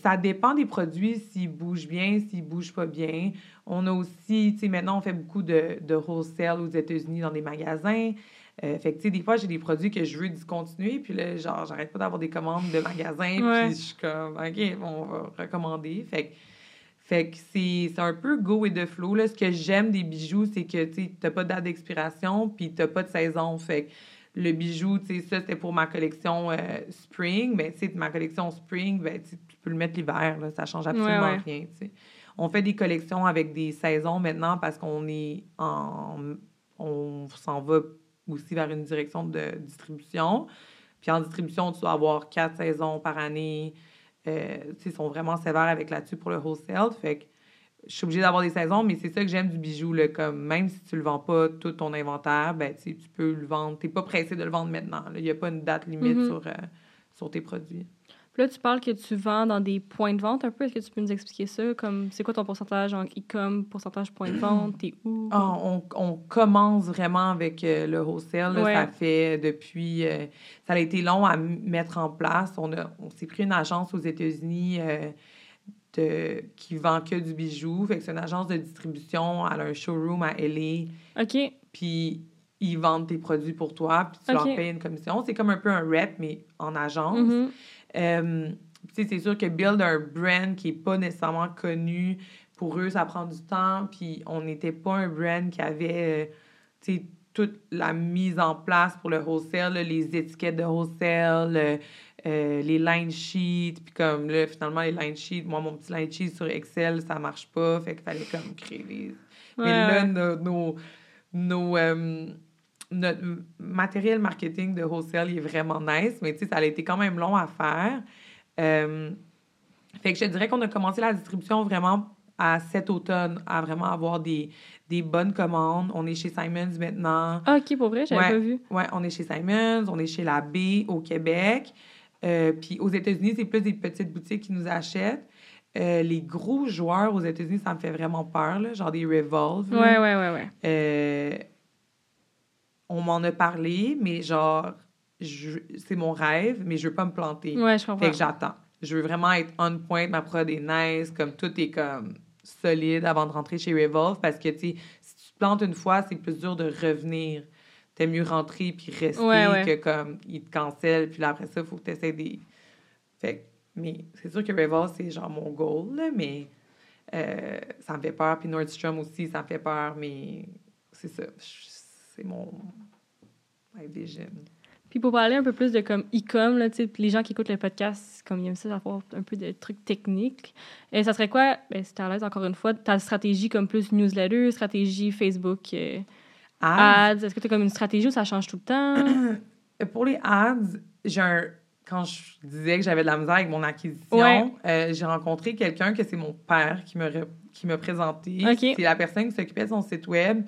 ça- dépend des produits, s'ils bougent bien, s'ils bougent pas bien. On a aussi, tu sais, maintenant, on fait beaucoup de, de wholesale aux États-Unis dans des magasins. Euh, fait que, tu sais, des fois, j'ai des produits que je veux discontinuer, puis là, genre, j'arrête pas d'avoir des commandes de magasins,
Ouais.
puis je suis comme, OK, bon, on va recommander. Fait que, fait que c'est un peu go with the flow. Là. Ce que j'aime des bijoux, c'est que tu n'as pas de date d'expiration puis tu pas de saison. Fait que le bijou, tu sais, ça, c'était pour ma collection euh, spring. Mais tu sais, ma collection spring, ben, peux le mettre l'hiver. là, Ça change absolument
Ouais, ouais.
rien. On fait des collections avec des saisons maintenant parce qu'on est en. On s'en va aussi vers une direction de distribution. Puis en distribution, tu dois avoir quatre saisons par année. Euh, ils sont vraiment sévères avec là-dessus pour le wholesale. Fait que je suis obligée d'avoir des saisons, mais c'est ça que j'aime du bijou. Là, comme même si tu le vends pas tout ton inventaire, ben, tu peux le vendre. Tu n'es pas pressé de le vendre maintenant. Il n'y a pas une date limite
Mhm.
sur, euh, sur tes produits.
Puis là, tu parles que tu vends dans des points de vente un peu. Est-ce que tu peux nous expliquer ça? Comme, c'est quoi ton pourcentage en e-com, pourcentage point de vente? T'es où?
Ah, on, on commence vraiment avec euh, le wholesale. là.
Ouais.
Ça fait depuis. euh, ça a été long à mettre en place. On, a- on s'est pris une agence aux États-Unis euh, de, qui vend que du bijou. Fait que c'est une agence de distribution. Elle a un showroom à LA.
OK.
Puis ils vendent tes produits pour toi. Puis tu leur payes une commission. C'est comme un peu un rep, mais en agence.
Mhm.
Euh, c'est sûr que build un brand qui est pas nécessairement connu, pour eux, ça prend du temps. Puis on n'était pas un brand qui avait, euh, toute la mise en place pour le wholesale, là, les étiquettes de wholesale, euh, euh, les line sheets. Puis comme là, finalement, les line sheets, moi, mon petit line sheet sur Excel, ça marche pas. Fait qu'il fallait comme créer les...
Ouais,
Mais là, nos... nos, nos, euh, notre matériel marketing de wholesale il est vraiment nice, mais tu sais, ça a été quand même long à faire. Euh, fait que je dirais qu'on a commencé la distribution vraiment à cet automne, à vraiment avoir des, des bonnes commandes. On est chez Simons maintenant.
Ah, OK, pour vrai, j'avais
Ouais.
pas vu.
Ouais, on est chez Simons, on est chez La B au Québec. Euh, puis aux États-Unis, c'est plus des petites boutiques qui nous achètent. Euh, les gros joueurs aux États-Unis, ça me fait vraiment peur, là, genre des Revolve. là.
Ouais, ouais, ouais, ouais.
On m'en a parlé, mais genre, je- c'est mon rêve, mais je veux pas me planter.
Ouais, je comprends.
Fait que j'attends. Je veux vraiment être on point, ma prod est nice, comme tout est comme solide avant de rentrer chez Revolve, parce que, tu sais, si tu te plantes une fois, c'est plus dur de revenir. T'aimes mieux rentrer puis rester
Ouais, ouais.
que comme, ils te cancellent, puis là, après ça, il faut que tu essaies des... Fait que, mais c'est sûr que Revolve, c'est genre mon goal, là, mais euh, ça me fait peur. Puis Nordstrom aussi, ça me fait peur, mais c'est ça. C'est mon... My vision.
Puis pour parler un peu plus de comme e-com, là, tu les gens qui écoutent le podcast, comme ils aiment ça, avoir un peu de trucs techniques. Et ça serait quoi, ben, si à l'aise encore une fois, ta stratégie comme plus newsletter, stratégie Facebook, euh,
Ads.
ads. Est-ce que tu as comme une stratégie où ça change tout le temps?
Pour les ads, j'ai un- quand je disais que j'avais de la misère avec mon acquisition,
Ouais.
euh, j'ai rencontré quelqu'un que c'est mon père qui me re- qui m'a présenté. C'est la personne qui s'occupait de son site web,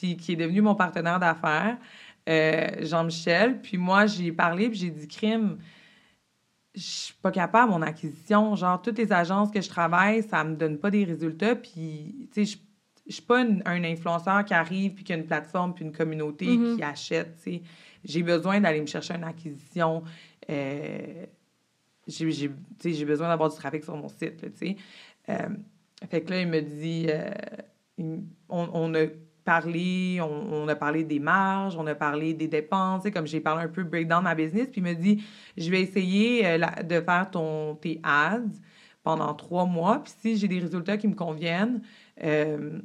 puis qui est devenu mon partenaire d'affaires, euh, Jean-Michel. Puis moi, j'ai parlé, puis j'ai dit, crime, je suis pas capable, mon acquisition. Genre, toutes les agences que je travaille, ça me donne pas des résultats. Puis, tu sais, je suis pas une- un influenceur qui arrive, puis qui a une plateforme, puis une communauté
Mhm.
qui achète, tu sais. J'ai besoin d'aller me chercher une acquisition. euh, j'ai j'ai- tu sais, j'ai besoin d'avoir du trafic sur mon site, tu sais. Euh, fait que là, il me dit... euh, il- on, on a parlé, on, on a parlé des marges, on a parlé des dépenses, tu sais, comme j'ai parlé un peu breakdown de ma business, puis il me dit, je vais essayer euh, la- de faire ton, tes ads pendant trois mois, puis si j'ai des résultats qui me conviennent, euh,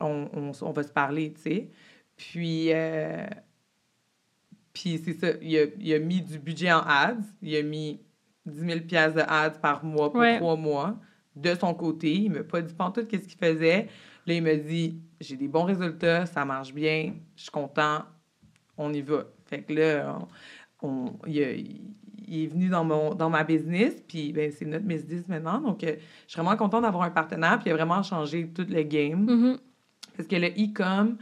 on, on, on va se parler, tu sais. Puis, euh, puis c'est ça, il a, il a mis du budget en ads, il a mis 10 000 piastres de ads par mois pour
Ouais.
trois mois de son côté. Il m'a pas dit pantoute qu'est-ce qu'il faisait. Là, il m'a dit, j'ai des bons résultats, ça marche bien, je suis content, on y va. Fait que là, on, on- il, a- il est venu dans, mon, dans ma business, puis ben, c'est notre business maintenant. Donc, euh, je suis vraiment contente d'avoir un partenaire, puis il a vraiment changé tout le game.
Mhm.
Parce que le e-com,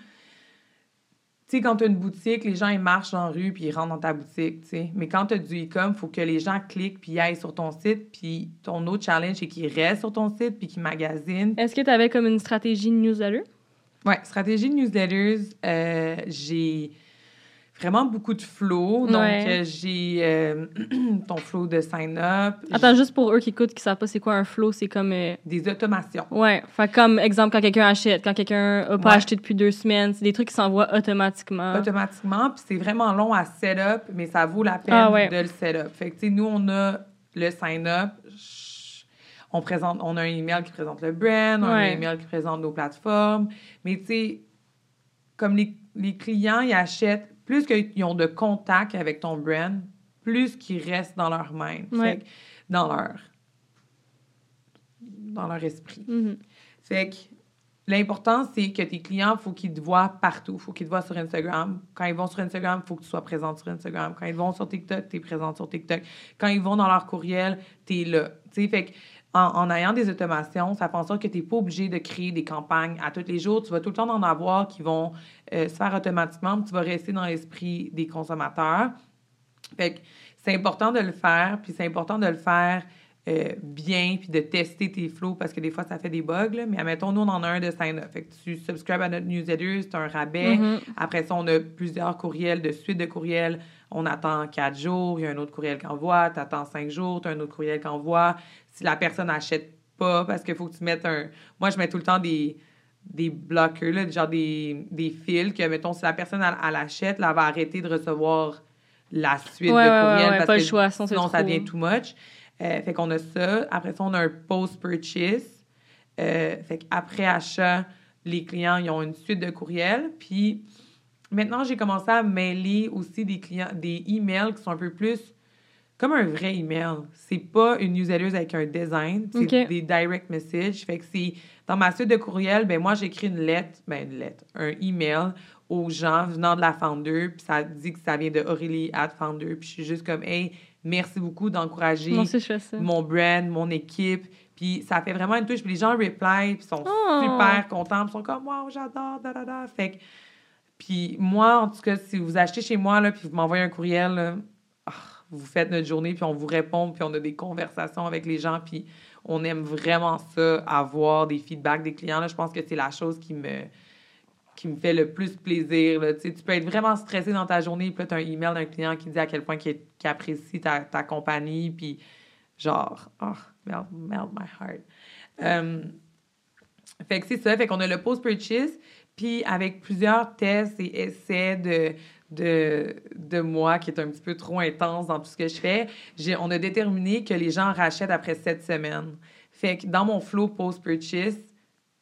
tu sais, quand tu as une boutique, les gens, ils marchent dans la rue, puis ils rentrent dans ta boutique, tu sais. Mais quand tu as du e-com, il faut que les gens cliquent, puis aillent sur ton site, puis ton autre challenge, c'est qu'ils restent sur ton site, puis qu'ils magasinent.
Est-ce que tu avais comme une stratégie newsletter?
Ouais, stratégie de newsletters, euh, j'ai vraiment beaucoup de flow. Donc,
Ouais.
euh, j'ai euh, ton flow de sign-up.
Attends, juste pour eux qui écoutent, qui savent pas c'est quoi un flow, c'est comme... euh,
Des automations.
Ouais, fait comme exemple quand quelqu'un achète, quand quelqu'un a pas
Ouais.
acheté depuis deux semaines, c'est des trucs qui s'envoient automatiquement.
automatiquement. Puis c'est vraiment long à set-up, mais ça vaut la peine
Ah ouais.
de le set-up. Fait que, tu sais, nous, on a le sign-up. On, présente, on a un email qui présente le brand, on a un email qui présente nos plateformes. Mais, tu sais, comme les, les clients, ils achètent, plus qu'ils ont de contact avec ton brand, plus qu'ils restent dans leur mind.
Ouais.
Dans leur... dans leur esprit.
Mhm.
Fait que l'important, c'est que tes clients, il faut qu'ils te voient partout. Il faut qu'ils te voient sur Instagram. Quand ils vont sur Instagram, il faut que tu sois présente sur Instagram. Quand ils vont sur TikTok, tu es présente sur TikTok. Quand ils vont dans leur courriel, tu es là. Fait que en, en ayant des automations, ça fait en sorte que tu n'es pas obligé de créer des campagnes à tous les jours. Tu vas tout le temps en avoir qui vont euh, se faire automatiquement, puis tu vas rester dans l'esprit des consommateurs. Fait que c'est important de le faire, puis c'est important de le faire euh, bien, puis de tester tes flows, parce que des fois, ça fait des bugs, là. Mais admettons, nous, on en a un de sign-up. Fait que tu subscribes à notre newsletter, c'est un rabais.
Mhm.
Après ça, on a plusieurs courriels, de suite de courriels. On attend quatre jours, il y a un autre courriel qui envoie, tu attends cinq jours, tu as un autre courriel qui envoie. Si la personne n'achète pas, parce qu'il faut que tu mettes un... Moi, je mets tout le temps des, des blockers, là, genre des, des fils, que, mettons, si la personne, elle, elle achète, là, elle va arrêter de recevoir la suite
Ouais,
de
ouais,
courriels.
ouais,
parce
pas le
que
choix, sinon
ça devient too much. Euh, fait qu'on a ça. Après ça, on a un post-purchase. Euh, fait qu'après achat, les clients, ils ont une suite de courriels. Puis maintenant, j'ai commencé à mêler aussi des clients, des emails qui sont un peu plus comme un vrai email. C'est pas une newsletter avec un design, c'est des direct messages. Fait que c'est dans ma suite de courriels, ben moi j'écris une lettre, ben une lettre, un email aux gens venant de la Founder, puis ça dit que ça vient de Aurélie at Founder, puis je suis juste comme hey, merci beaucoup d'encourager mon brand, mon équipe. Puis ça fait vraiment une touche. Puis les gens reply, puis sont
Oh.
super contents. Puis sont comme, wow, j'adore, da, da, da. Fait que, puis moi, en tout cas, si vous achetez chez moi, là, puis vous m'envoyez un courriel, là, ah, vous faites notre journée, puis on vous répond, puis on a des conversations avec les gens, puis on aime vraiment ça, avoir des feedbacks des clients. Là, je pense que c'est la chose qui me qui me fait le plus plaisir. Là. Tu peux être vraiment stressé dans ta journée, puis là, tu as un email d'un client qui dit à quel point qu'il qu'il apprécie ta, ta compagnie, puis genre, oh, melt, melt my heart. Fait que c'est ça, fait qu'on a le post-purchase, puis avec plusieurs tests et essais de, de, de moi, qui est un petit peu trop intense dans tout ce que je fais, j'ai, on a déterminé que les gens rachètent après sept semaines. Fait que dans mon flow post-purchase,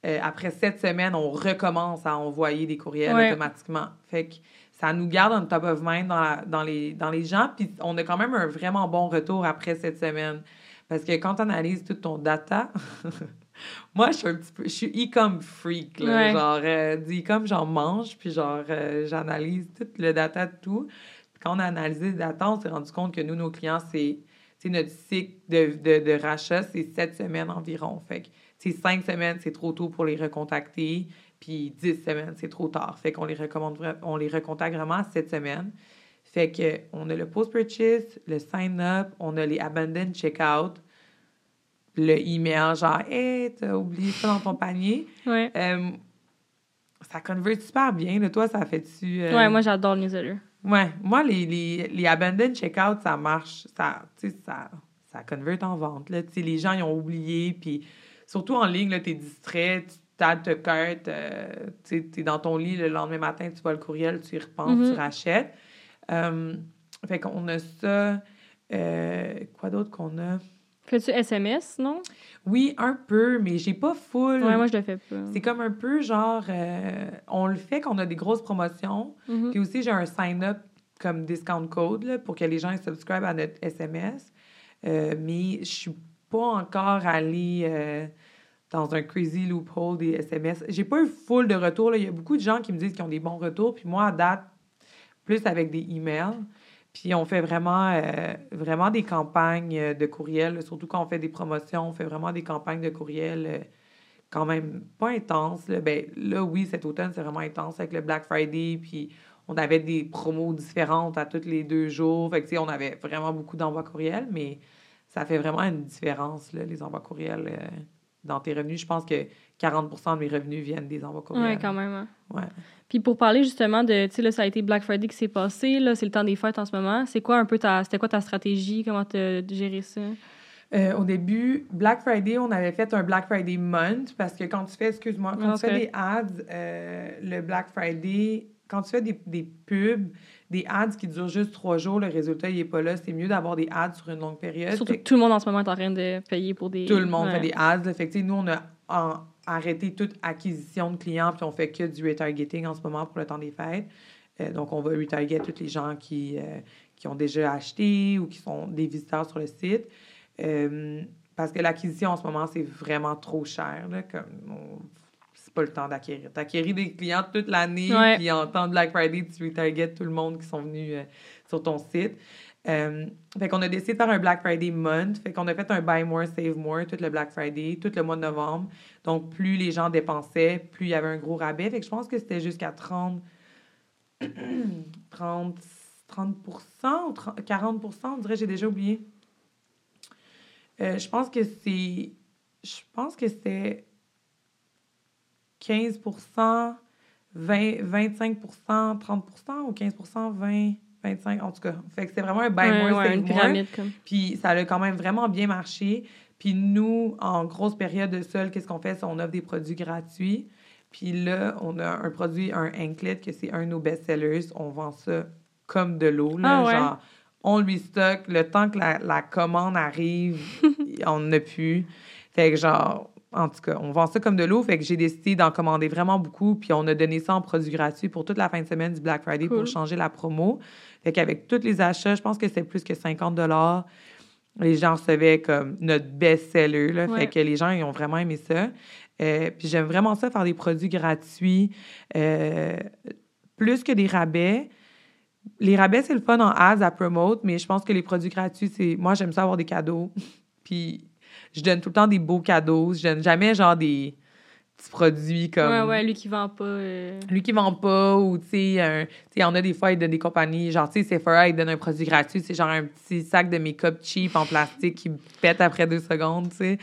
euh, après sept semaines, on recommence à envoyer des courriels
Ouais.
automatiquement. Fait que ça nous garde en top of mind dans, dans, les, dans les gens. Puis on a quand même un vraiment bon retour après cette semaine. Parce que quand tu analyses tout ton data, moi, je suis un petit peu... Je suis e-com freak, là. Genre, euh, e-com, j'en mange, puis genre, euh, j'analyse tout le data de tout. Puis quand on a analysé le data, on s'est rendu compte que nous, nos clients, c'est... notre cycle de, de, de rachat, c'est sept semaines environ. Fait que, cinq semaines, c'est trop tôt pour les recontacter. Puis 10 semaines, c'est trop tard. Fait qu'on les recommande on les recontacte vraiment cette semaine. Fait que on a le post-purchase, le sign-up, on a les abandoned checkout, le email genre Hey, t'as oublié ça dans ton panier.
Ouais.
Euh, ça convert super bien. Là. Toi, ça fait-tu.
Euh... Ouais, moi j'adore le newsletter.
Ouais. Moi, les, les, les abandoned checkout, ça marche. Ça, ça, ça convert en vente. Là. les gens, ils ont oublié. Puis surtout en ligne, tu es distrait, t'as ta carte, euh, tu es dans ton lit le lendemain matin, tu vois le courriel, tu y repenses, tu
Mm-hmm.
rachètes. Fait qu'on a ça. Quoi d'autre qu'on a?
Fais-tu SMS, non?
Oui, un peu, mais j'ai pas full.
Ouais, moi je le fais pas.
C'est comme un peu genre, euh, on le fait quand on a des grosses promotions.
Mhm.
Puis aussi, j'ai un sign-up comme discount code là, pour que les gens subscribent à notre SMS. Euh, mais je suis pas encore allée euh, dans un crazy loophole des SMS. J'ai pas eu full de retours. Il y a beaucoup de gens qui me disent qu'ils ont des bons retours. Puis moi, à date, plus avec des emails. Puis on fait vraiment, euh, vraiment des campagnes euh, de courriel, surtout quand on fait des promotions, on fait vraiment des campagnes de courriel euh, quand même pas intenses. Là. Ben, là, oui, cet automne, c'est vraiment intense avec le Black Friday, puis on avait des promos différentes à tous les deux jours. Fait que, tu sais, on avait vraiment beaucoup d'envois courriels, mais ça fait vraiment une différence, là, les envois courriels euh, dans tes revenus. Je pense que 40% de mes revenus viennent des envois courriels.
Ouais, quand même. hein.
Ouais.
Puis pour parler justement de, tu sais, là, ça a été Black Friday qui s'est passé, là, c'est le temps des fêtes en ce moment. C'est quoi un peu ta, c'était quoi ta stratégie? Comment t'as géré ça?
Euh, au début, Black Friday, on avait fait un Black Friday month parce que quand tu fais, excuse-moi, quand tu fais des ads, euh, le Black Friday, quand tu fais des, des pubs, des ads qui durent juste trois jours, le résultat, il n'est pas là. C'est mieux d'avoir des ads sur une longue période.
Surtout que tout le monde en ce moment est en train de payer pour des.
tout le monde
Ouais.
fait des ads. Fait que, nous, on a en- arrêté toute acquisition de clients, puis on fait que du retargeting en ce moment pour le temps des fêtes. Euh, donc, on va retarget tous les gens qui, euh, qui ont déjà acheté ou qui sont des visiteurs sur le site. Euh, parce que l'acquisition en ce moment, c'est vraiment trop cher. Là, comme c'est pas le temps d'acquérir. T'acquéris des clients toute l'année,
Ouais.
puis en temps de Black Friday, tu retarget tout le monde qui sont venus sur ton site. Euh, fait qu'on a décidé de faire un Black Friday month. Fait qu'on a fait un Buy More, Save More tout le Black Friday, tout le mois de novembre. Donc, plus les gens dépensaient, plus il y avait un gros rabais. Fait que je pense que c'était jusqu'à 30, 30, 30 ou 30 40 on dirait, j'ai déjà oublié. Euh, je pense que c'est. Je pense que c'était 15% 20, 25% 30% ou 15% 20, 25 en tout cas. Fait que c'était vraiment un buy
Ouais,
more,
ouais, comme.
Puis ça a quand même vraiment bien marché. Puis nous, en grosse période de sol, qu'est-ce qu'on fait? C'est on offre des produits gratuits. Puis là, on a un produit, un Anklet, que c'est un de nos best-sellers. On vend ça comme de l'eau. là.
Ah ouais?
Genre, on lui stocke. Le temps que la, la commande arrive, on n'a plus. Fait que genre, en tout cas, on vend ça comme de l'eau. Fait que j'ai décidé d'en commander vraiment beaucoup. Puis on a donné ça en produit gratuit pour toute la fin de semaine du Black Friday
Cool.
pour changer la promo. Fait qu'avec tous les achats, je pense que c'était plus que 50 les gens recevaient comme notre best-seller. là.
Ouais.
Fait que les gens, ils ont vraiment aimé ça. Euh, puis j'aime vraiment ça, faire des produits gratuits. euh, plus que des rabais. Les rabais, c'est le fun en ads à promote, mais je pense que les produits gratuits, c'est... Moi, j'aime ça avoir des cadeaux. puis je donne tout le temps des beaux cadeaux. Je donne jamais, genre, des petits produits comme...
Ouais, ouais, lui qui vend pas. euh,
Lui qui vend pas, ou tu sais, un- il y en a des fois, il donne des compagnies, genre, tu sais, Sephora, il donne un produit gratuit, c'est genre un petit sac de make-up cheap en plastique qui pète après deux secondes, tu sais.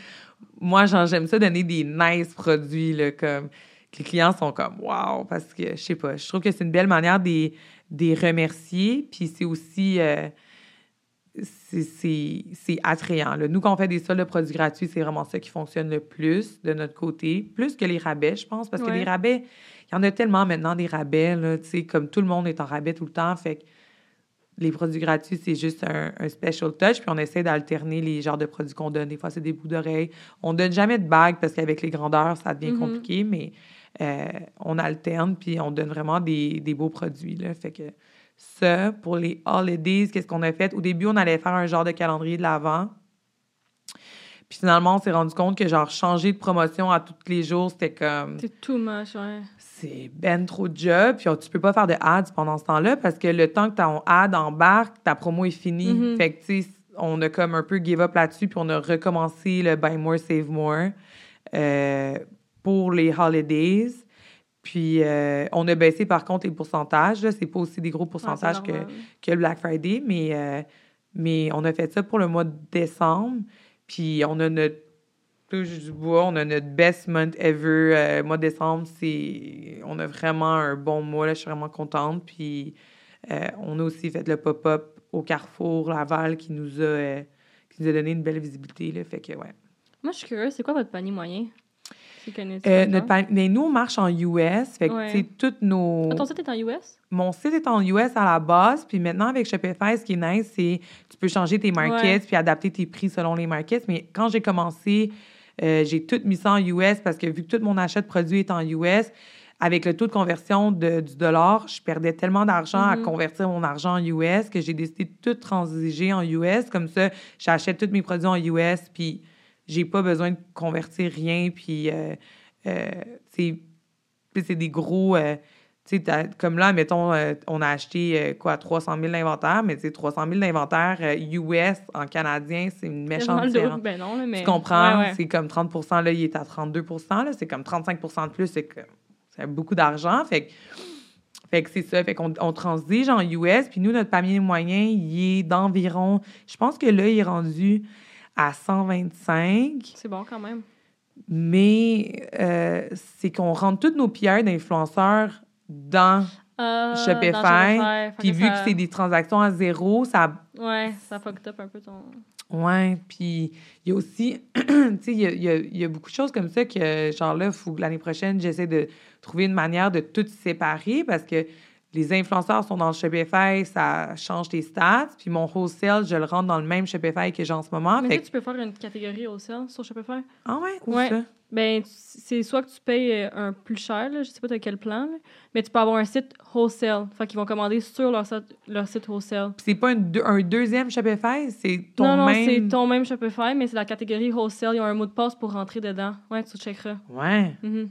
Moi, genre, j'aime ça donner des nice produits, là, comme, que les clients sont comme, wow, parce que, je sais pas, je trouve que c'est une belle manière de les- de les remercier, puis c'est aussi, euh, c'est- attrayant. Là. Nous, quand on fait des soldes de produits gratuits, c'est vraiment ça qui fonctionne le plus de notre côté, plus que les rabais, je pense, parce que les rabais, il y en a tellement maintenant des rabais, là, comme tout le monde est en rabais tout le temps, fait que les produits gratuits, c'est juste un, un special touch, puis on essaie d'alterner les genres de produits qu'on donne. Des fois, c'est des bouts d'oreilles. On donne jamais de bagues parce qu'avec les grandeurs, ça devient
Mhm.
compliqué, mais euh, on alterne, puis on donne vraiment des, des beaux produits. Là. Fait que ça, pour les holidays, qu'est-ce qu'on a fait? Au début, on allait faire un genre de calendrier de l'avant. Puis finalement, on s'est rendu compte que, genre, changer de promotion à tous les jours, c'était comme.
C'est too much, ouais.
C'est ben trop de job. Puis oh, tu peux pas faire de ads pendant ce temps-là parce que le temps que ton ad embarque, ta promo est finie.
Mhm.
Fait que, tu sais, on a comme un peu give up là-dessus, puis on a recommencé le Buy More, Save More euh, pour les holidays. Puis euh, on a baissé par contre les pourcentages. C'est pas aussi des gros pourcentages que, que le Black Friday, mais, euh, mais on a fait ça pour le mois de décembre. Puis on a notre du bois, on a notre best month ever. Euh, mois de décembre, c'est on a vraiment un bon mois. Là, je suis vraiment contente. Puis euh, on a aussi fait le pop-up au Carrefour Laval qui nous a euh, qui nous a donné une belle visibilité. Là, fait que ouais.
Moi, je suis curieuse, c'est quoi votre panier moyen?
Euh, notre pan- mais nous, on marche en US. Fait que,
Ouais.
tu sais, toutes nos...
Ah, ton site est en US?
Mon site est en US à la base, puis maintenant, avec Shopify, ce qui est nice, c'est tu peux changer tes markets
Ouais.
puis adapter tes prix selon les markets. Mais quand j'ai commencé, euh, j'ai tout mis ça en US parce que vu que tout mon achat de produits est en US, avec le taux de conversion de- du dollar, je perdais tellement d'argent à
Mhm.
convertir mon argent en US que j'ai décidé de tout transiger en US. Comme ça, j'achète tous mes produits en US, puis j'ai pas besoin de convertir rien. Puis, euh, euh, c'est des gros... euh, tu sais, t'as- comme là, mettons, euh, on a acheté euh, quoi, 300 000 d'inventaire, mais tu sais, 300 000 d'inventaire US en canadien, c'est une méchante différence.
Ben non, mais...
Tu comprends?
Ouais, ouais.
C'est comme 30% là, il est à 32 là, c'est comme 35% de plus, c'est beaucoup d'argent. Fait que, fait que c'est ça, fait qu'on on transige en US, puis nous, notre panier moyen, il est d'environ, je pense que là, il est rendu à 125,
C'est bon quand même.
mais euh, c'est qu'on rentre tous nos PR d'influenceurs dans
Euh,
Shopify, Puis vu
ça-
que c'est des transactions à zéro, ça.
Ouais, ça fucked up un peu ton...
Ouais. Puis il y a aussi. tu sais, il y a, il y a- il y a beaucoup de choses comme ça que, genre là, il faut que l'année prochaine, j'essaie de trouver une manière de tout séparer parce que les influenceurs sont dans le Shopify, ça change tes stats. Puis mon wholesale, je le rentre dans le même Shopify que j'ai en ce moment.
Mais
Fait
est-ce
que-
que tu peux faire une catégorie sel sur Shopify?
Ah ouais? Où
Ouais.
ça?
Ben, c'est soit que tu payes euh, un plus cher, là, je sais pas de quel plan, là, mais tu peux avoir un site wholesale. Fait qu'ils vont commander sur leur site, leur site wholesale.
Puis c'est pas un, deux- un deuxième Shopify, c'est ton
non, non,
même.
c'est ton même Shopify, mais c'est la catégorie wholesale. Ils ont un mot de passe pour rentrer dedans. Ouais, tu checkeras.
Ouais.
Mhm.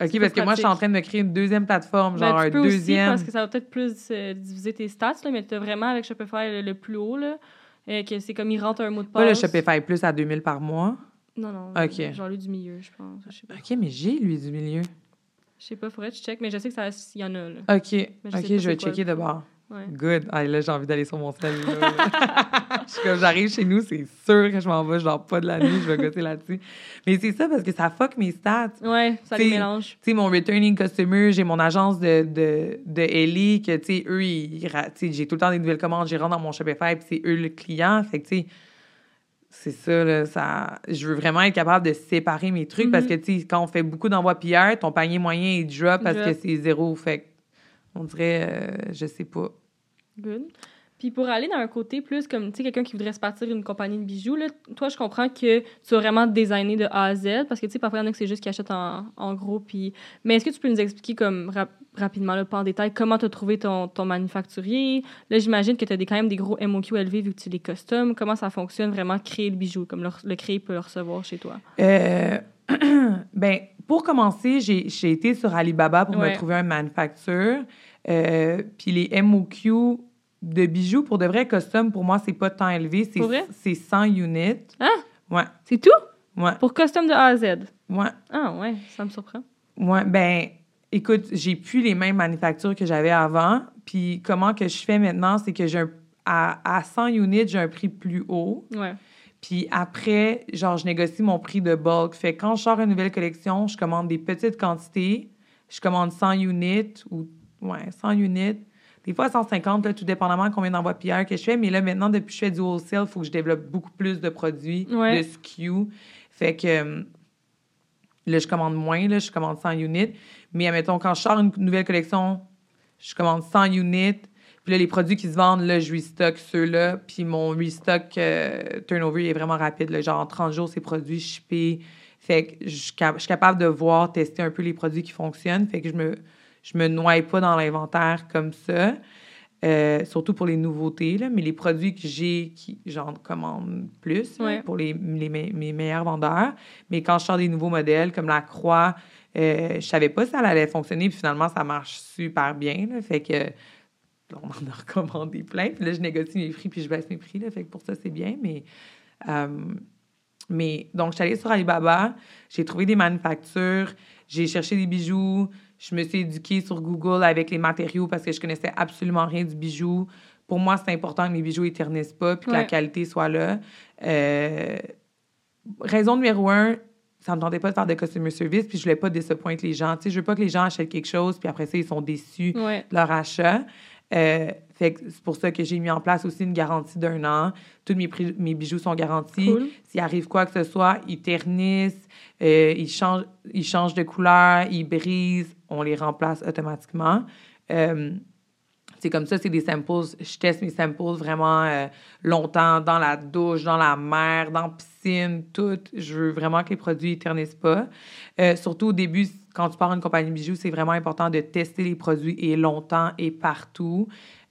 OK, parce que moi, je suis en train de me créer une deuxième plateforme,
Ben,
genre
tu
un
peux aussi,
deuxième.
parce que ça va peut-être plus euh, diviser tes stats, là, mais tu as vraiment avec Shopify le, le plus haut, là, euh, que c'est comme ils rentrent un mot de passe.
Pas le Shopify Plus à 2000 par mois.
Non, non.
Ok.
Genre lui du milieu, je pense. Je sais pas.
OK, mais j'ai lui du milieu.
Je sais pas, faudrait que je check, mais je sais que ça il y en a, là.
OK. OK, je vais checker
le
d'abord.
Ouais.
Good. Là, j'ai envie d'aller sur mon comme, j'arrive chez nous, c'est sûr que je m'en vais, je dors pas de la nuit, je vais gosser là-dessus. Mais c'est ça parce que ça fuck mes stats.
Ouais, ça les
T'sais,
mélange.
Tu sais, mon returning customer, j'ai mon agence de, de, de Ellie, que, tu sais, eux, ils, j'ai tout le temps des nouvelles commandes, j'y rentre dans mon Shopify, puis c'est eux le client. Fait que, tu sais, c'est ça, là, ça... Je veux vraiment être capable de séparer mes trucs parce que, tu sais, quand on fait beaucoup d'envois PR, ton panier moyen, il drop parce
Drop.
que c'est zéro. Fait que, on dirait, euh, je sais pas.
Good. Puis pour aller dans un côté plus comme, tu sais, quelqu'un qui voudrait se partir une compagnie de bijoux, là, toi, je comprends que tu as vraiment designé de A à Z, parce que, tu sais, parfois, il y en a que c'est juste qui achètent en, en gros, puis... Mais est-ce que tu peux nous expliquer, comme, rap- rapidement, là, pas en détail, comment tu as trouvé ton, ton manufacturier? Là, j'imagine que tu as des, quand même des gros MOQ élevés vu que tu les customes. Comment ça fonctionne, vraiment, créer le bijou, comme le, le créer peut le recevoir chez toi?
Euh, ben, pour commencer, j'ai j'ai été sur Alibaba pour
Ouais.
me trouver un manufacture. Euh, Puis les MOQ de bijoux, pour de vrai custom, pour moi, c'est pas tant élevé. C'est
Pour vrai?
c'est 100 units.
Hein?
Ouais,
C'est tout?
ouais,
Pour custom de A à Z?
ouais.
Ah, ouais, ça me surprend.
Ouais, ben, écoute, j'ai plus les mêmes manufactures que j'avais avant. Puis comment que je fais maintenant, c'est que j'ai un- à, à 100 units, j'ai un prix plus haut.
Ouais.
Puis après, genre, je négocie mon prix de bulk. Fait que quand je sors une nouvelle collection, je commande des petites quantités. Je commande 100 units ou, ouais, 100 units. Des fois 150, là, tout dépendamment de combien d'envois PR que je fais. Mais là, maintenant, depuis que je fais du wholesale, il faut que je développe beaucoup plus de produits,
Ouais.
de SKU. Fait que euh, là, je commande moins, là, je commande 100 units. Mais admettons, quand je sors une nouvelle collection, je commande 100 units. Puis là, les produits qui se vendent, là, je restock ceux-là. Puis mon restock euh, turnover est vraiment rapide. Là. Genre, en 30 jours, c'est produits shippés. Fait que je je suis capable de voir, tester un peu les produits qui fonctionnent. Fait que je me, je me noie pas dans l'inventaire comme ça. Euh, surtout pour les nouveautés, là, mais les produits que j'ai, qui j'en commande plus là, pour les, les me- mes meilleurs vendeurs. Mais quand je sors des nouveaux modèles, comme la croix, euh, je savais pas si ça allait fonctionner, puis finalement, ça marche super bien. là. fait que on en a recommandé plein. Puis là, je négocie mes prix, puis je baisse mes prix. Là, fait que pour ça, c'est bien. Mais, euh, mais donc, je suis allée sur Alibaba, j'ai trouvé des manufactures, j'ai cherché des bijoux, je me suis éduquée sur Google avec les matériaux parce que je connaissais absolument rien du bijou. Pour moi, c'est important que mes bijoux éternisent pas puis que la qualité soit là. Euh, raison numéro un, ça me tentait pas de faire de customer service puis je voulais pas disappointer les gens. Tu sais, je veux pas que les gens achètent quelque chose puis après ça, ils sont déçus
Ouais.
de leur achat. Euh, fait que c'est pour ça que j'ai mis en place aussi une garantie d'un an. Tous mes, prix- mes bijoux sont garantis.
Cool.
S'il arrive quoi que ce soit, ils ternissent, euh, ils, changent, ils changent de couleur, ils brisent, on les remplace automatiquement. Euh, c'est comme ça, c'est des samples. Je teste mes samples vraiment euh, longtemps dans la douche, dans la mer, dans la piscine, tout. Je veux vraiment que les produits ne ternissent pas. Euh, surtout au début, quand tu pars une compagnie de bijoux, c'est vraiment important de tester les produits et longtemps et partout.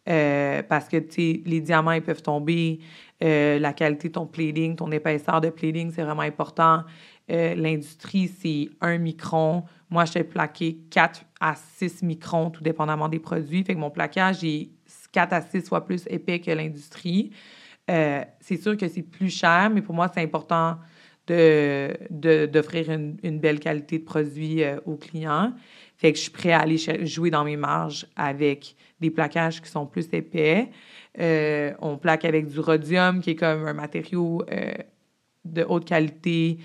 Euh, parce que, les diamants, ils peuvent tomber. Euh, la qualité de ton plating, ton épaisseur de plating, c'est vraiment important. Euh, L'industrie, c'est un micron. Moi, je t'ai plaqué 4 à 6 microns, tout dépendamment des produits. Fait que mon plaquage est 4 à 6 fois plus épais que l'industrie. C'est sûr que c'est plus cher, mais pour moi, c'est important de, de- d'offrir une, une belle qualité de produit euh, aux clients. Fait que je suis prêt à aller jouer dans mes marges avec des plaquages qui sont plus épais. Euh, on plaque avec du rhodium, qui est comme un matériau euh, de haute qualité.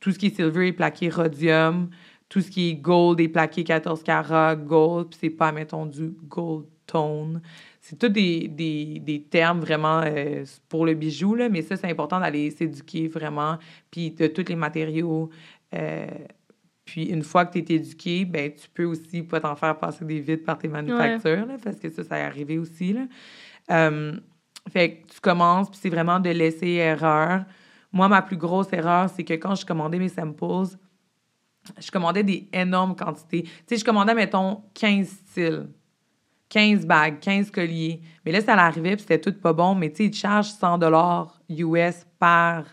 Tout ce qui est silver est plaqué rhodium. Tout ce qui est gold est plaqué 14 carats gold. Puis c'est pas, mettons, du gold tone. C'est tous des, des, des termes vraiment euh, pour le bijou, là, mais ça, c'est important d'aller s'éduquer vraiment. Puis de tous les matériaux. euh, puis une fois que tu es éduqué, ben, tu peux aussi pas t'en faire passer des vides par tes manufactures, là, parce que ça, ça est arrivé aussi. Là. Euh, fait que tu commences, puis c'est vraiment de laisser erreur. Moi, ma plus grosse erreur, c'est que quand je commandais mes samples, je commandais des énormes quantités. Tu sais, je commandais, mettons, 15 styles. 15 bagues, 15 colliers. Mais là, ça l'arrivait, puis c'était tout pas bon. Mais tu sais, ils te chargent 100 US par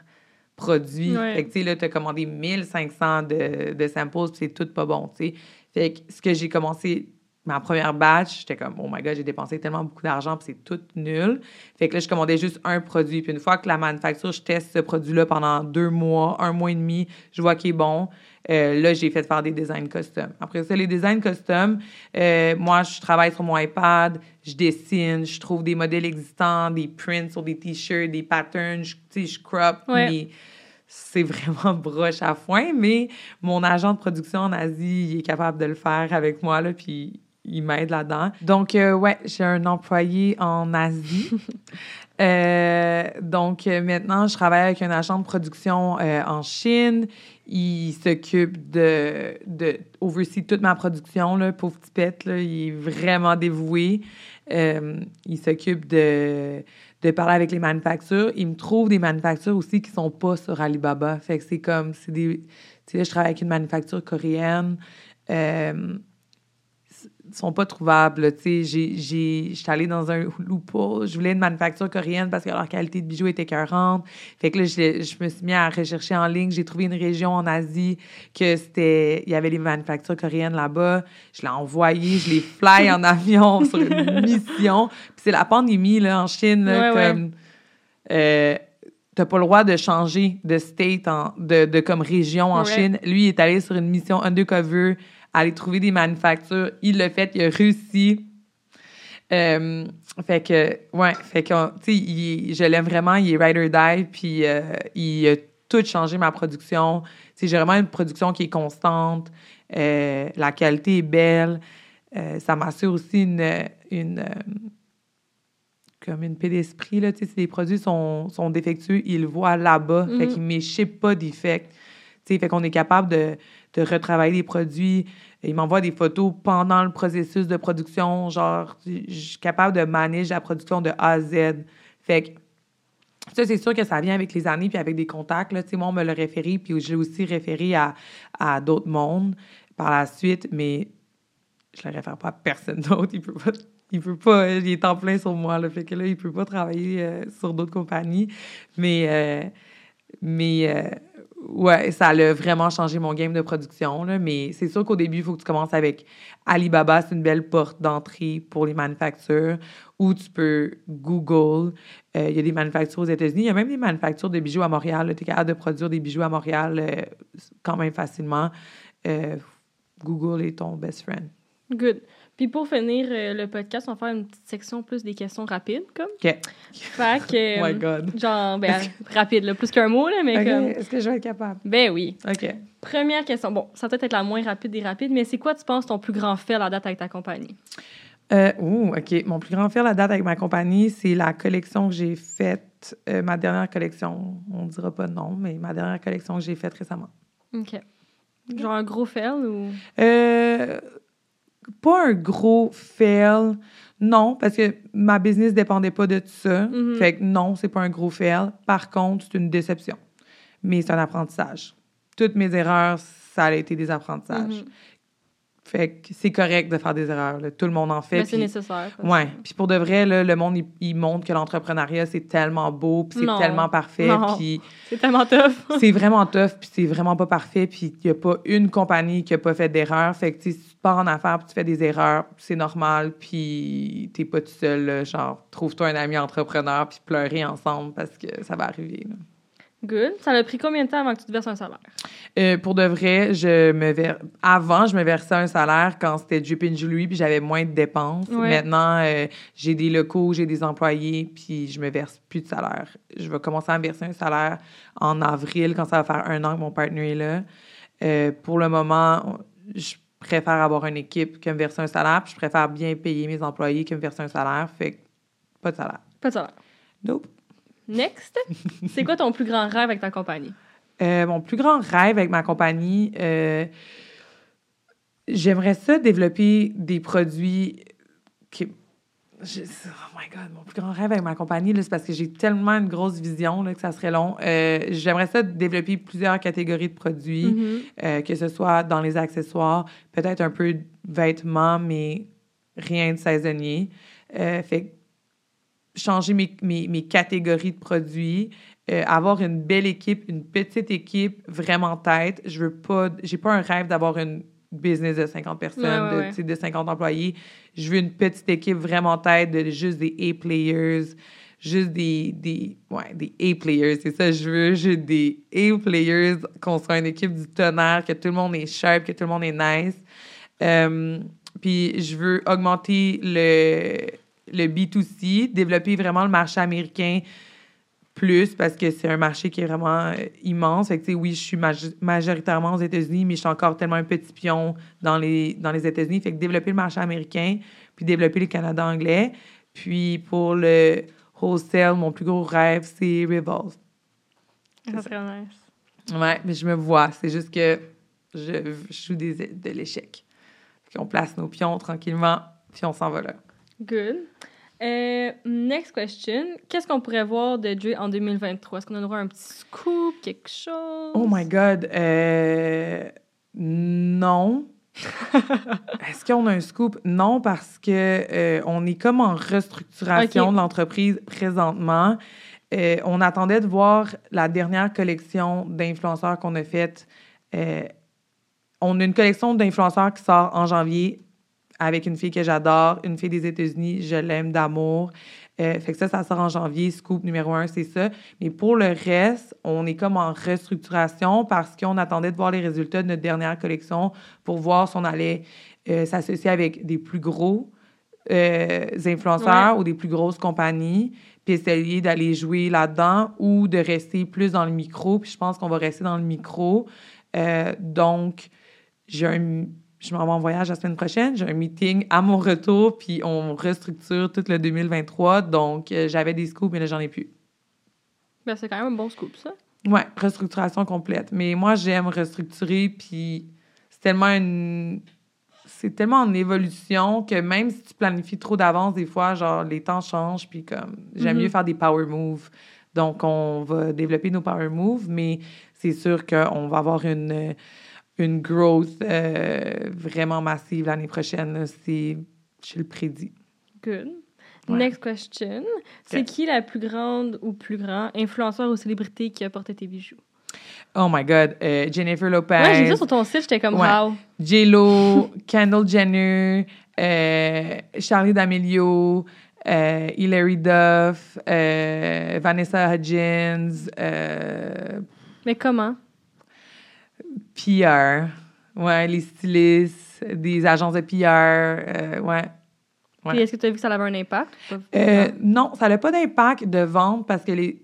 produit.
Ouais.
Fait que, tu sais, là, tu as commandé 1500 de, de samples, puis c'est tout pas bon, tu sais. Fait que ce que j'ai commencé, ma première batch, j'étais comme, oh my god, j'ai dépensé tellement beaucoup d'argent, puis c'est tout nul. Fait que là, je commandais juste un produit. Puis une fois que la manufacture, je teste ce produit-là pendant deux mois, un mois et demi, je vois qu'il est bon. Euh, là, j'ai fait faire des designs custom. Après ça, les designs custom, euh, moi, je travaille sur mon iPad, je dessine, je trouve des modèles existants, des prints sur des t-shirts, des patterns, je- tu sais, je crop,
Ouais.
mais c'est vraiment broche à foin. Mais mon agent de production en Asie, il est capable de le faire avec moi, là, puis il m'aide là-dedans. Donc, euh, ouais, j'ai un employé en Asie. Euh, donc, euh, maintenant, je travaille avec un agent de production euh, en Chine. Il s'occupe de, de oversee toute ma production, là, pauvre petit pet, là, il est vraiment dévoué. Il s'occupe de, de parler avec les manufactures. Il me trouve des manufactures aussi qui sont pas sur Alibaba. Fait que c'est comme, c'est des... Tu sais, je travaille avec une manufacture coréenne. Sont pas trouvables. Tu sais, j'ai, j'ai, j'étais allée dans un loophole. Je voulais une manufacture coréenne parce que leur qualité de bijoux était écœurante. Fait que là, je, je me suis mis à rechercher en ligne. J'ai trouvé une région en Asie que c'était, il y avait des manufactures coréennes là-bas. Je l'ai envoyé, je les fly en avion sur une mission. Puis c'est la pandémie, là, en Chine, là,
Ouais, ouais.
comme, euh, t'as pas le droit de changer de state, en, de, de comme région en
Ouais.
Chine. Lui, il est allé sur une mission undercover, aller trouver des manufactures. Il l'a fait, il a réussi. Euh, fait que, ouais, fait que, tu sais, je l'aime vraiment, il est ride or die, puis euh, il a tout changé ma production. Tu sais, j'ai vraiment une production qui est constante, euh, la qualité est belle. Ça m'assure aussi une, une, comme une paix d'esprit, là, tu sais, si les produits sont, sont défectueux, ils le voient là-bas, fait
Mhm.
qu'ils ne m'échippent pas d'effect. Tu sais, fait qu'on est capable de, de retravailler les produits. Il m'envoie des photos pendant le processus de production, genre, je suis capable de manager la production de A à Z. Fait que Ça, c'est sûr que ça vient avec les années puis avec des contacts. Là. Moi, on me l'a référé, puis j'ai aussi référé à, à d'autres mondes par la suite, mais je le réfère pas à personne d'autre. Il peut pas, il peut pas, il est en plein sur moi, le fait que là, il peut pas travailler euh, sur d'autres compagnies. Mais, euh, mais euh, ouais, ça a vraiment changé mon game de production. Là. Mais c'est sûr qu'au début, il faut que tu commences avec Alibaba, c'est une belle porte d'entrée pour les manufactures, ou tu peux Google. Il y a des manufactures aux États-Unis. Il y a même des manufactures de bijoux à Montréal. Tu es capable de produire des bijoux à Montréal quand même facilement. Google est ton best friend.
Good. Puis pour finir euh, le podcast, on va faire une petite section plus des questions rapides, comme.
OK.
Fait que.
oh my God.
Genre, ben, rapide, là, plus qu'un mot, là, mais comme.
Est-ce que je vais être capable?
Ben oui.
OK.
Première question. Bon, ça va peut-être être la moins rapide des rapides, mais c'est quoi, tu penses, ton plus grand fait à la date avec ta compagnie?
Euh, ouh, OK. Mon plus grand fait à la date avec ma compagnie, c'est la collection que j'ai faite, euh, ma dernière collection. On ne dira pas non, mais ma dernière collection que j'ai faite récemment.
OK. Genre un gros fail ou?
Euh, pas un gros fail. Non, parce que ma business dépendait pas de ça.
Mhm.
Fait que non, c'est pas un gros fail. Par contre, c'est une déception. Mais c'est un apprentissage. Toutes mes erreurs, ça a été des apprentissages.
Mhm.
Fait que c'est correct de faire des erreurs. là. Tout le monde en fait.
Mais c'est
puis-
nécessaire. que-
Puis pour de vrai, là, le monde, il, il montre que l'entrepreneuriat, c'est tellement beau, puis c'est tellement parfait, puis
C'est tellement tough.
c'est vraiment tough, puis c'est vraiment pas parfait, puis il y a pas une compagnie qui a pas fait d'erreur. Fait que, si tu pars en affaires puis tu fais des erreurs, c'est normal, puis t'es pas tout seul, là, genre, trouve-toi un ami entrepreneur, puis pleurer ensemble, parce que ça va arriver, là.
Good. Ça a pris combien de temps avant que tu te verses un salaire?
Euh, pour de vrai, je me ver... avant, je me versais un salaire quand c'était and Jewelry, puis j'avais moins de dépenses.
Ouais.
Maintenant, euh, j'ai des locaux, j'ai des employés, puis je me verse plus de salaire. Je vais commencer à me verser un salaire en avril, quand ça va faire un an que mon partenaire est là. Euh, pour le moment, je préfère avoir une équipe que me verser un salaire, puis je préfère bien payer mes employés que me verser un salaire. Fait que pas de salaire.
Pas de salaire.
Nope.
Next. c'est quoi ton plus grand rêve avec ta compagnie?
Euh, mon plus grand rêve avec ma compagnie, euh, j'aimerais ça développer des produits qui. je- oh my God, mon plus grand rêve avec ma compagnie, c'est parce que j'ai tellement une grosse vision là, que ça serait long. Euh, j'aimerais ça développer plusieurs catégories de produits,
Mhm.
euh, que ce soit dans les accessoires, peut-être un peu de vêtements, mais rien de saisonnier. Fait changer mes, mes, mes catégories de produits, euh, avoir une belle équipe, une petite équipe vraiment tête. Je veux pas, j'ai pas un rêve d'avoir une business de 50 personnes,
Ouais, ouais,
de,
ouais.
de 50 employés. Je veux une petite équipe vraiment tête de juste des A-players, juste des, des, ouais, des A-players, c'est ça, je veux juste des A-players, qu'on soit une équipe du tonnerre, que tout le monde est sharp, que tout le monde est nice. Euh, puis je veux augmenter le, le B2C, développer vraiment le marché américain plus parce que c'est un marché qui est vraiment euh, immense. Fait que, oui, je suis maj- majoritairement aux États-Unis, mais je suis encore tellement un petit pion dans les, dans les États-Unis. Fait que développer le marché américain, puis développer le Canada anglais. Puis pour le wholesale, mon plus gros rêve, c'est Revolve.
Ça serait nice.
Ouais, mais je me vois. C'est juste que je, je joue des, de l'échec. Puis on place nos pions tranquillement, puis on s'en va là.
Good. Euh, next question. Qu'est-ce qu'on pourrait voir de Dre en 2023? Est-ce qu'on a droit à un petit scoop, quelque chose?
Oh my God. Euh, non. Est-ce qu'on a un scoop? Non, parce que euh, on est comme en restructuration de l'entreprise présentement. Euh, on attendait de voir la dernière collection d'influenceurs qu'on a faite. On a une collection d'influenceurs qui sort en janvier avec une fille que j'adore, une fille des États-Unis, je l'aime d'amour. Euh, fait que ça, ça sort en janvier. Scoop numéro un, c'est ça. Mais pour le reste, on est comme en restructuration parce qu'on attendait de voir les résultats de notre dernière collection pour voir si on allait euh, s'associer avec des plus gros euh, influenceurs ou des plus grosses compagnies, puis essayer d'aller jouer là-dedans ou de rester plus dans le micro. Puis je pense qu'on va rester dans le micro. Donc, j'ai un, je m'en vais en voyage la semaine prochaine. J'ai un meeting à mon retour, puis on restructure tout le 2023. Donc, euh, j'avais des scoops, mais là, j'en ai plus.
Ben, c'est quand même un bon scoop, ça.
Ouais, restructuration complète. Mais moi, j'aime restructurer, puis c'est tellement une... C'est tellement en évolution que même si tu planifies trop d'avance, des fois, genre, les temps changent, puis comme, j'aime mieux faire des power moves. Donc, on va développer nos power moves, mais c'est sûr qu'on va avoir une, une growth euh, vraiment massive l'année prochaine. C'est, je le prédis.
Good.
Ouais.
Next question. C'est qui la plus grande ou plus grand influenceur ou célébrité qui a porté tes bijoux?
Oh my God. euh, Jennifer Lopez.
Ouais, j'ai vu sur ton site, j'étais comme
Ouais.
wow.
J-Lo, Kendall Jenner, euh, Charlie D'Amelio, euh, Hilary Duff, Vanessa Hudgens,
Mais comment?
PR, ouais, les stylistes, des agences de PR, euh, ouais. Ouais.
Puis est-ce que tu as vu que ça avait un impact?
Euh, non, ça n'a pas d'impact de vente parce que les,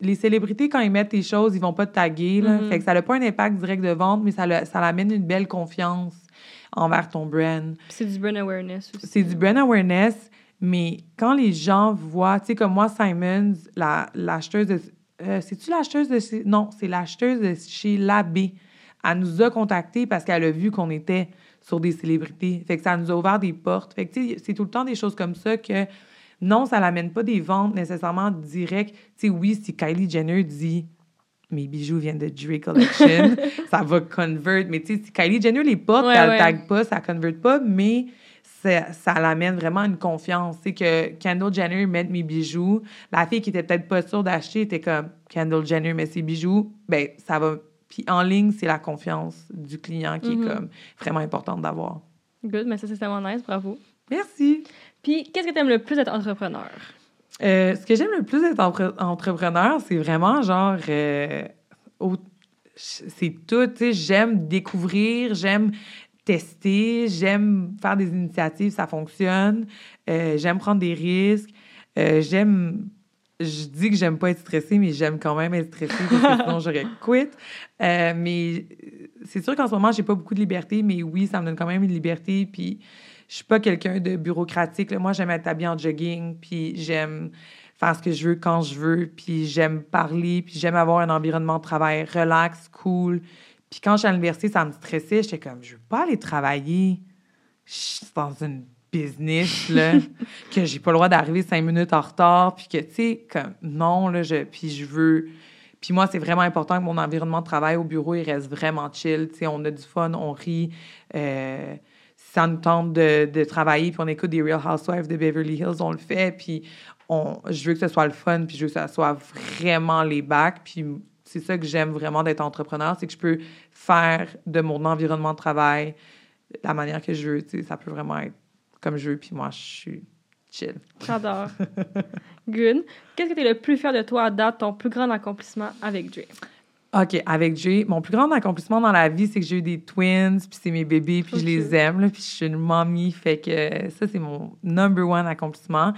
les célébrités, quand ils mettent tes choses, ils vont pas te taguer. Là.
Mhm.
Fait que ça n'a pas un impact direct de vente, mais ça, le- ça l'amène une belle confiance envers ton brand.
C'est du brand awareness aussi.
C'est du brand awareness, mais quand les gens voient, tu sais, comme moi, Simons, la- l'acheteuse de. euh, C'est-tu l'acheteuse de. Non, c'est l'acheteuse de chez Labbé. Elle nous a contactés parce qu'elle a vu qu'on était sur des célébrités. Fait que ça nous a ouvert des portes. Fait que, c'est tout le temps des choses comme ça que. Non, ça n'amène pas des ventes nécessairement directes. Tu sais, oui, si Kylie Jenner dit mes bijoux viennent de Dre Collection, ça va convert. Mais tu sais, si Kylie Jenner les porte,
Ouais,
elle
ouais.
tag pas, ça convert pas, mais ça, ça l'amène vraiment une confiance. C'est que Kendall Jenner met mes bijoux. La fille qui était peut-être pas sûre d'acheter était comme Kendall Jenner met ses bijoux. Ben, ça va. Puis en ligne, c'est la confiance du client qui
Mhm.
est comme vraiment importante d'avoir.
Good, mais ça, c'est tellement nice, bravo.
Merci.
Puis, qu'est-ce que tu aimes le plus d'être entrepreneur?
Euh, ce que j'aime le plus d'être entre- entrepreneur, c'est vraiment genre. euh, au- c'est tout. tu sais, J'aime découvrir, j'aime tester, j'aime faire des initiatives, ça fonctionne. Euh, j'aime prendre des risques. J'aime. Je dis que j'aime pas être stressée, mais j'aime quand même être stressée parce que sinon j'aurais quit. Euh, mais c'est sûr qu'en ce moment, j'ai pas beaucoup de liberté, mais oui, ça me donne quand même une liberté. Puis je suis pas quelqu'un de bureaucratique. Moi, j'aime être habillée en jogging, puis j'aime faire ce que je veux quand je veux, puis j'aime parler, puis j'aime avoir un environnement de travail relax, cool. Puis quand j'étais à l'université, ça me stressait. J'étais comme, je veux pas aller travailler je suis dans une business, là, que j'ai pas le droit d'arriver cinq minutes en retard, puis que, tu sais, comme, non, là, je, puis je veux... Puis moi, c'est vraiment important que mon environnement de travail au bureau, il reste vraiment chill, tu sais, on a du fun, on rit, euh, ça nous tente de, de travailler, puis on écoute des Real Housewives de Beverly Hills, on le fait, puis on, je veux que ce soit le fun, puis je veux que ça soit vraiment les bacs, puis c'est ça que j'aime vraiment d'être entrepreneur, c'est que je peux faire de mon environnement de travail la manière que je veux, tu sais, ça peut vraiment être comme je veux, puis moi, je suis chill.
J'adore. Good. Qu'est-ce que tu es le plus fier de toi à date, ton plus grand accomplissement avec Dre?
OK, avec Jay, mon plus grand accomplissement dans la vie, c'est que j'ai eu des twins, puis c'est mes bébés, puis je les aime, là, puis je suis une mamie, fait que ça, c'est mon number one accomplissement.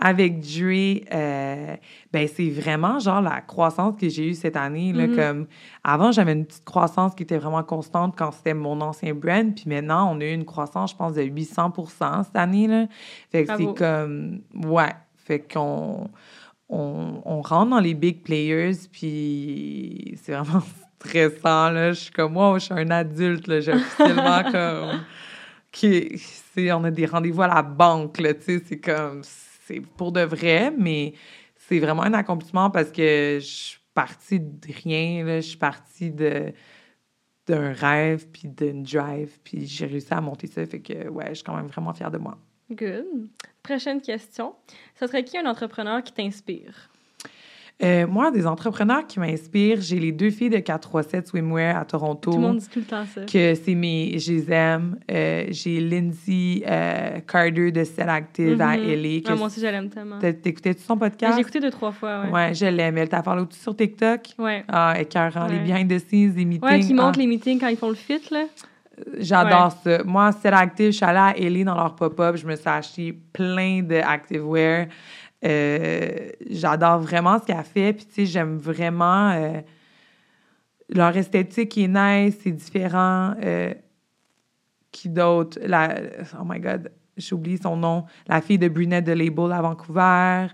Avec Dre, euh, ben c'est vraiment genre la croissance que j'ai eue cette année, là,
Mhm.
comme avant, j'avais une petite croissance qui était vraiment constante quand c'était mon ancien brand, puis maintenant, on a eu une croissance, je pense, de 800% cette année, là. Fait que c'est comme, ouais, fait qu'on on, on rentre dans les big players, puis c'est vraiment stressant, là. Je suis comme, wow, je suis un adulte, là. J'ai officiellement comme... Qui, c'est, on a des rendez-vous à la banque, là, tu sais. C'est comme... C'est pour de vrai, mais c'est vraiment un accomplissement parce que je suis partie de rien, là. Je suis partie de d'un rêve, puis d'une drive, puis j'ai réussi à monter ça. Fait que, ouais, je suis quand même vraiment fière de moi.
Good. Prochaine question. Ce serait qui un entrepreneur qui t'inspire?
Euh, moi, des entrepreneurs qui m'inspirent, j'ai les deux filles de 437 Swimwear à Toronto.
Tout le monde dit tout le temps ça.
Que c'est mes. Je les aime. Euh, j'ai Lindsay euh, Carter de Set Active à
Mhm.
LA. Que
Ah, moi aussi, je l'aime tellement.
T'écoutais-tu son podcast?
J'ai écouté deux, trois fois, ouais.
Ouais, je l'aime. Elle t'a parlé sur TikTok?
Ouais.
Ah, écœurant. Les
Ouais.
behind the scenes, les meetings.
Ouais, qui montrent
Ah,
les meetings quand ils font le fit, là.
J'adore ça. Moi, Set Active, je suis allée à LA dans leur pop-up. Je me suis acheté plein de activewear. Euh, J'adore vraiment ce qu'elle fait. Puis, tu sais, j'aime vraiment euh, leur esthétique qui est nice, c'est différent. Euh, qui d'autre? La... Oh my God, j'ai oublié son nom. La fille de Brunette de Label à Vancouver.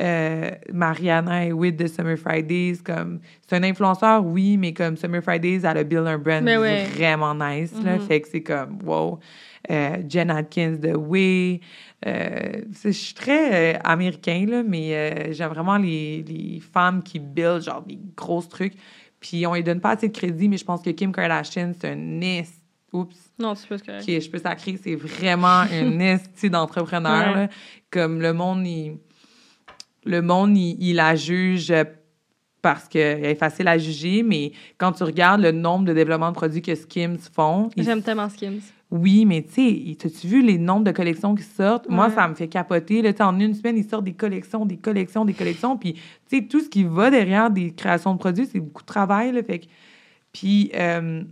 Euh, Mariana et Witt de Summer Fridays. Comme, c'est un influenceur, oui, mais comme Summer Fridays, elle a build un brand
ouais.
vraiment nice. Là,
Mhm.
fait que c'est comme, wow. Euh, Jen Atkins de Way. Euh, c'est- je suis très euh, américain, là, mais euh, j'aime vraiment les, les femmes qui build genre des gros trucs. Puis on lui donne pas assez de crédit, mais je pense que Kim Kardashian, c'est un est. Oups.
Non, c'est correct.
qui je peux sacrer, c'est vraiment un esti d'entrepreneur.
Ouais.
là. Comme le monde, il, le monde, il, il la juge parce qu'elle est facile à juger, mais quand tu regardes le nombre de développements de produits que Skims font,
J'aime tellement Skims.
oui, mais tu sais, t'as-tu vu les nombres de collections qui sortent? Moi, ça me fait capoter. Là, en une semaine, ils sortent des collections, des collections, des collections. Puis, tu sais, tout ce qui va derrière des créations de produits, c'est beaucoup de travail. Là, fait que... Puis, euh,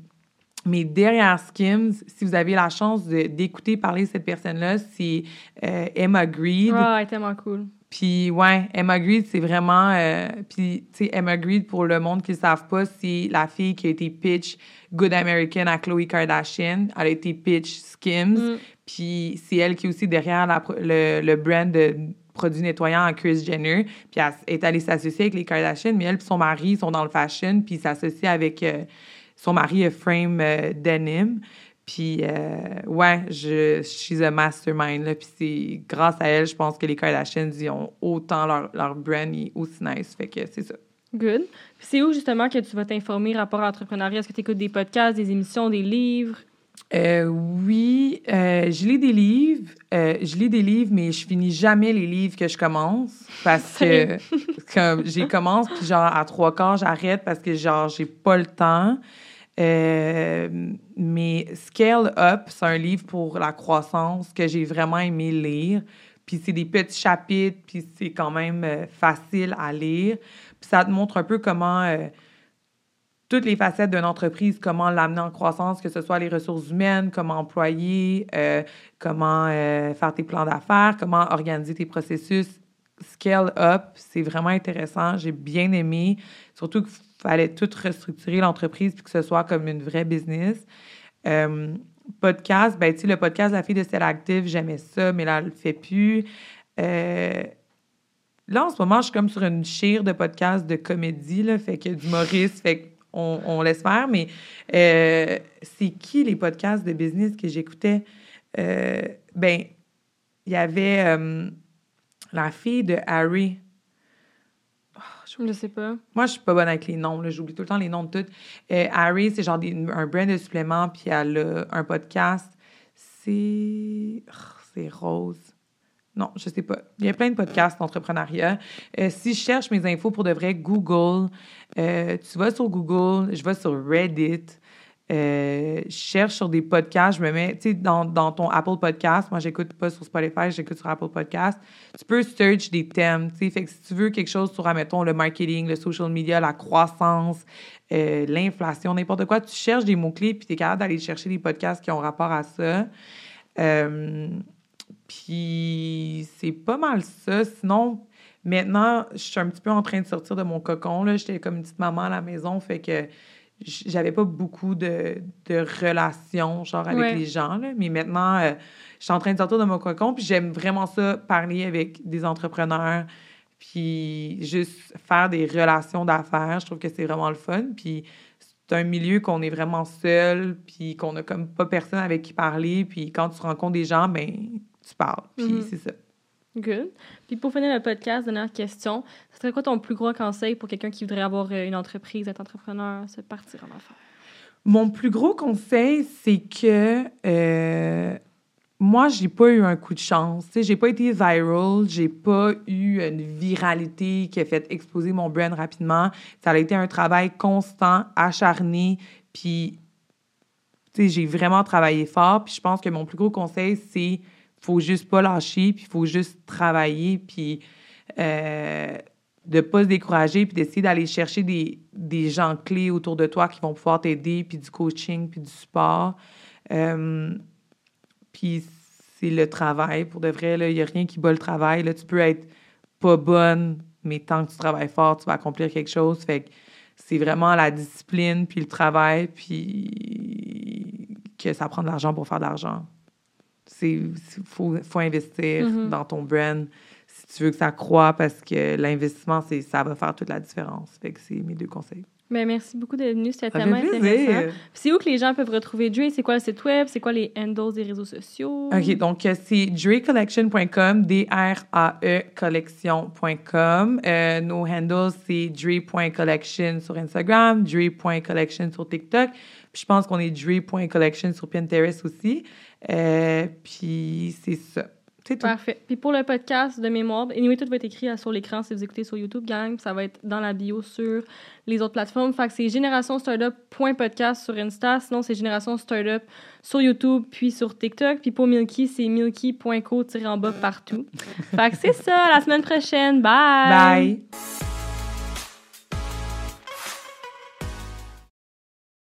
mais derrière Skims, si vous avez la chance d'écouter parler de cette personne-là, c'est euh, Emma Greed.
Ouais, elle est tellement cool.
Puis, ouais, Emma Greed, c'est vraiment. euh, puis, tu sais, Emma Greed, pour le monde qui ne le savent pas, c'est la fille qui a été pitch Good American à Khloe Kardashian. Elle a été pitch Skims.
Mm.
Puis, c'est elle qui est aussi derrière la le, le brand de produits nettoyants à Kris Jenner. Puis, elle est allée s'associer avec les Kardashian, mais elle et son mari sont dans le fashion, puis s'associent avec. euh, son mari a Frame euh, Denim. Puis, euh, ouais, je, she's a mastermind. Là, puis, c'est grâce à elle, je pense que les Kardashians, ils ont autant leur, leur brand est aussi nice. Fait que c'est ça.
Good. Puis c'est où justement que tu vas t'informer rapport à l'entrepreneuriat? Est-ce que tu écoutes des podcasts, des émissions, des livres?
Euh, oui, euh, je lis des livres. Euh, je lis des livres, mais je finis jamais les livres que je commence parce que comme j'y commence puis genre à trois quarts j'arrête parce que genre j'ai pas le temps. Euh, mais Scale Up, c'est un livre pour la croissance que j'ai vraiment aimé lire. Puis c'est des petits chapitres, puis c'est quand même euh, facile à lire. Puis ça te montre un peu comment euh, toutes les facettes d'une entreprise, comment l'amener en croissance, que ce soit les ressources humaines, comment employer, comment faire tes plans d'affaires, comment organiser tes processus. Scale up, c'est vraiment intéressant. J'ai bien aimé. Surtout qu'il fallait tout restructurer l'entreprise puis que ce soit comme une vraie business. Euh, podcast, ben, tu sais, le podcast La fille de Stella Active, j'aimais ça, mais là, elle le fait plus. Euh, là, en ce moment, je suis comme sur une chire de podcast de comédie, là, fait que d'humoriste, fait qu'on on laisse faire, mais euh, c'est qui les podcasts de business que j'écoutais? Ben, il y avait la fille de Harry.
Je sais pas.
Moi, je suis pas bonne avec les noms. J'oublie tout le temps les noms de toutes. Euh, Harry, c'est genre un brand de suppléments, puis elle a un podcast. C'est... Oh, c'est Rose. Non, je sais pas. Il y a plein de podcasts d'entrepreneuriat. Euh, si je cherche mes infos pour de vrai, Google. Euh, tu vas sur Google, je vais sur Reddit. Euh, je cherche sur des podcasts, je me mets, tu sais, dans, dans ton Apple Podcast, moi, j'écoute pas sur Spotify, j'écoute sur Apple Podcast. Tu peux search des thèmes, tu sais, fait que si tu veux quelque chose sur, admettons, le marketing, le social media, la croissance, euh, l'inflation, n'importe quoi, tu cherches des mots-clés, puis tu es capable d'aller chercher des podcasts qui ont rapport à ça. Euh, puis c'est pas mal ça. Sinon, maintenant, je suis un petit peu en train de sortir de mon cocon. J'étais comme une petite maman à la maison, fait que j'avais pas beaucoup de, de relations, genre, avec
Ouais.
les gens. Là. Mais maintenant, euh, je suis en train de sortir de mon cocon, puis j'aime vraiment ça, parler avec des entrepreneurs, puis juste faire des relations d'affaires. Je trouve que c'est vraiment le fun. Puis c'est un milieu qu'on est vraiment seul, puis qu'on a comme pas personne avec qui parler. Puis quand tu rencontres des gens, ben tu parles. Puis
Mhm.
c'est ça.
Good. Puis pour finir le podcast, dernière question. Ce serait quoi ton plus gros conseil pour quelqu'un qui voudrait avoir euh, une entreprise, être entrepreneur, se partir en affaires?
Mon plus gros conseil, c'est que euh, moi, j'ai pas eu un coup de chance. J'ai pas été viral, j'ai pas eu une viralité qui a fait exploser mon brand rapidement. Ça a été un travail constant, acharné, puis j'ai vraiment travaillé fort. Puis je pense que mon plus gros conseil, c'est faut juste pas lâcher, puis faut juste travailler, puis euh, de pas se décourager, puis d'essayer d'aller chercher des, des gens clés autour de toi qui vont pouvoir t'aider, puis du coaching, puis du support. Euh, puis c'est le travail. Pour de vrai, il n'y a rien qui bat le travail. Là, tu peux être pas bonne, mais tant que tu travailles fort, tu vas accomplir quelque chose. Fait que c'est vraiment la discipline, puis le travail, puis que ça prend de l'argent pour faire de l'argent. C'est faut, faut investir
Mhm.
dans ton brand. si tu veux que ça croît, parce que l'investissement, c'est ça va faire toute la différence. Fait que c'est mes deux conseils.
Ben, merci beaucoup d'être venu. C'était
Ça
tellement intéressant. C'est où que les gens peuvent retrouver Dre? C'est quoi le site web? C'est quoi les handles des réseaux sociaux?
OK, donc euh, c'est drecollection.com, D-R-A-E collection.com. Euh, nos handles, c'est dre.collection sur Instagram, dre.collection sur TikTok. Puis je pense qu'on est dre.collection sur Pinterest aussi. Euh, puis c'est ça. C'est tout.
Parfait. Puis pour le podcast de mémoire, anyway, tout va être écrit sur l'écran si vous écoutez sur YouTube, gang. Ça va être dans la bio sur les autres plateformes. Fait que c'est générationstartup.podcast sur Insta. Sinon, c'est Génération Startup sur YouTube puis sur TikTok. Puis pour Milky, c'est milky.co-en bas partout. fait que c'est ça. À la semaine prochaine. Bye!
Bye!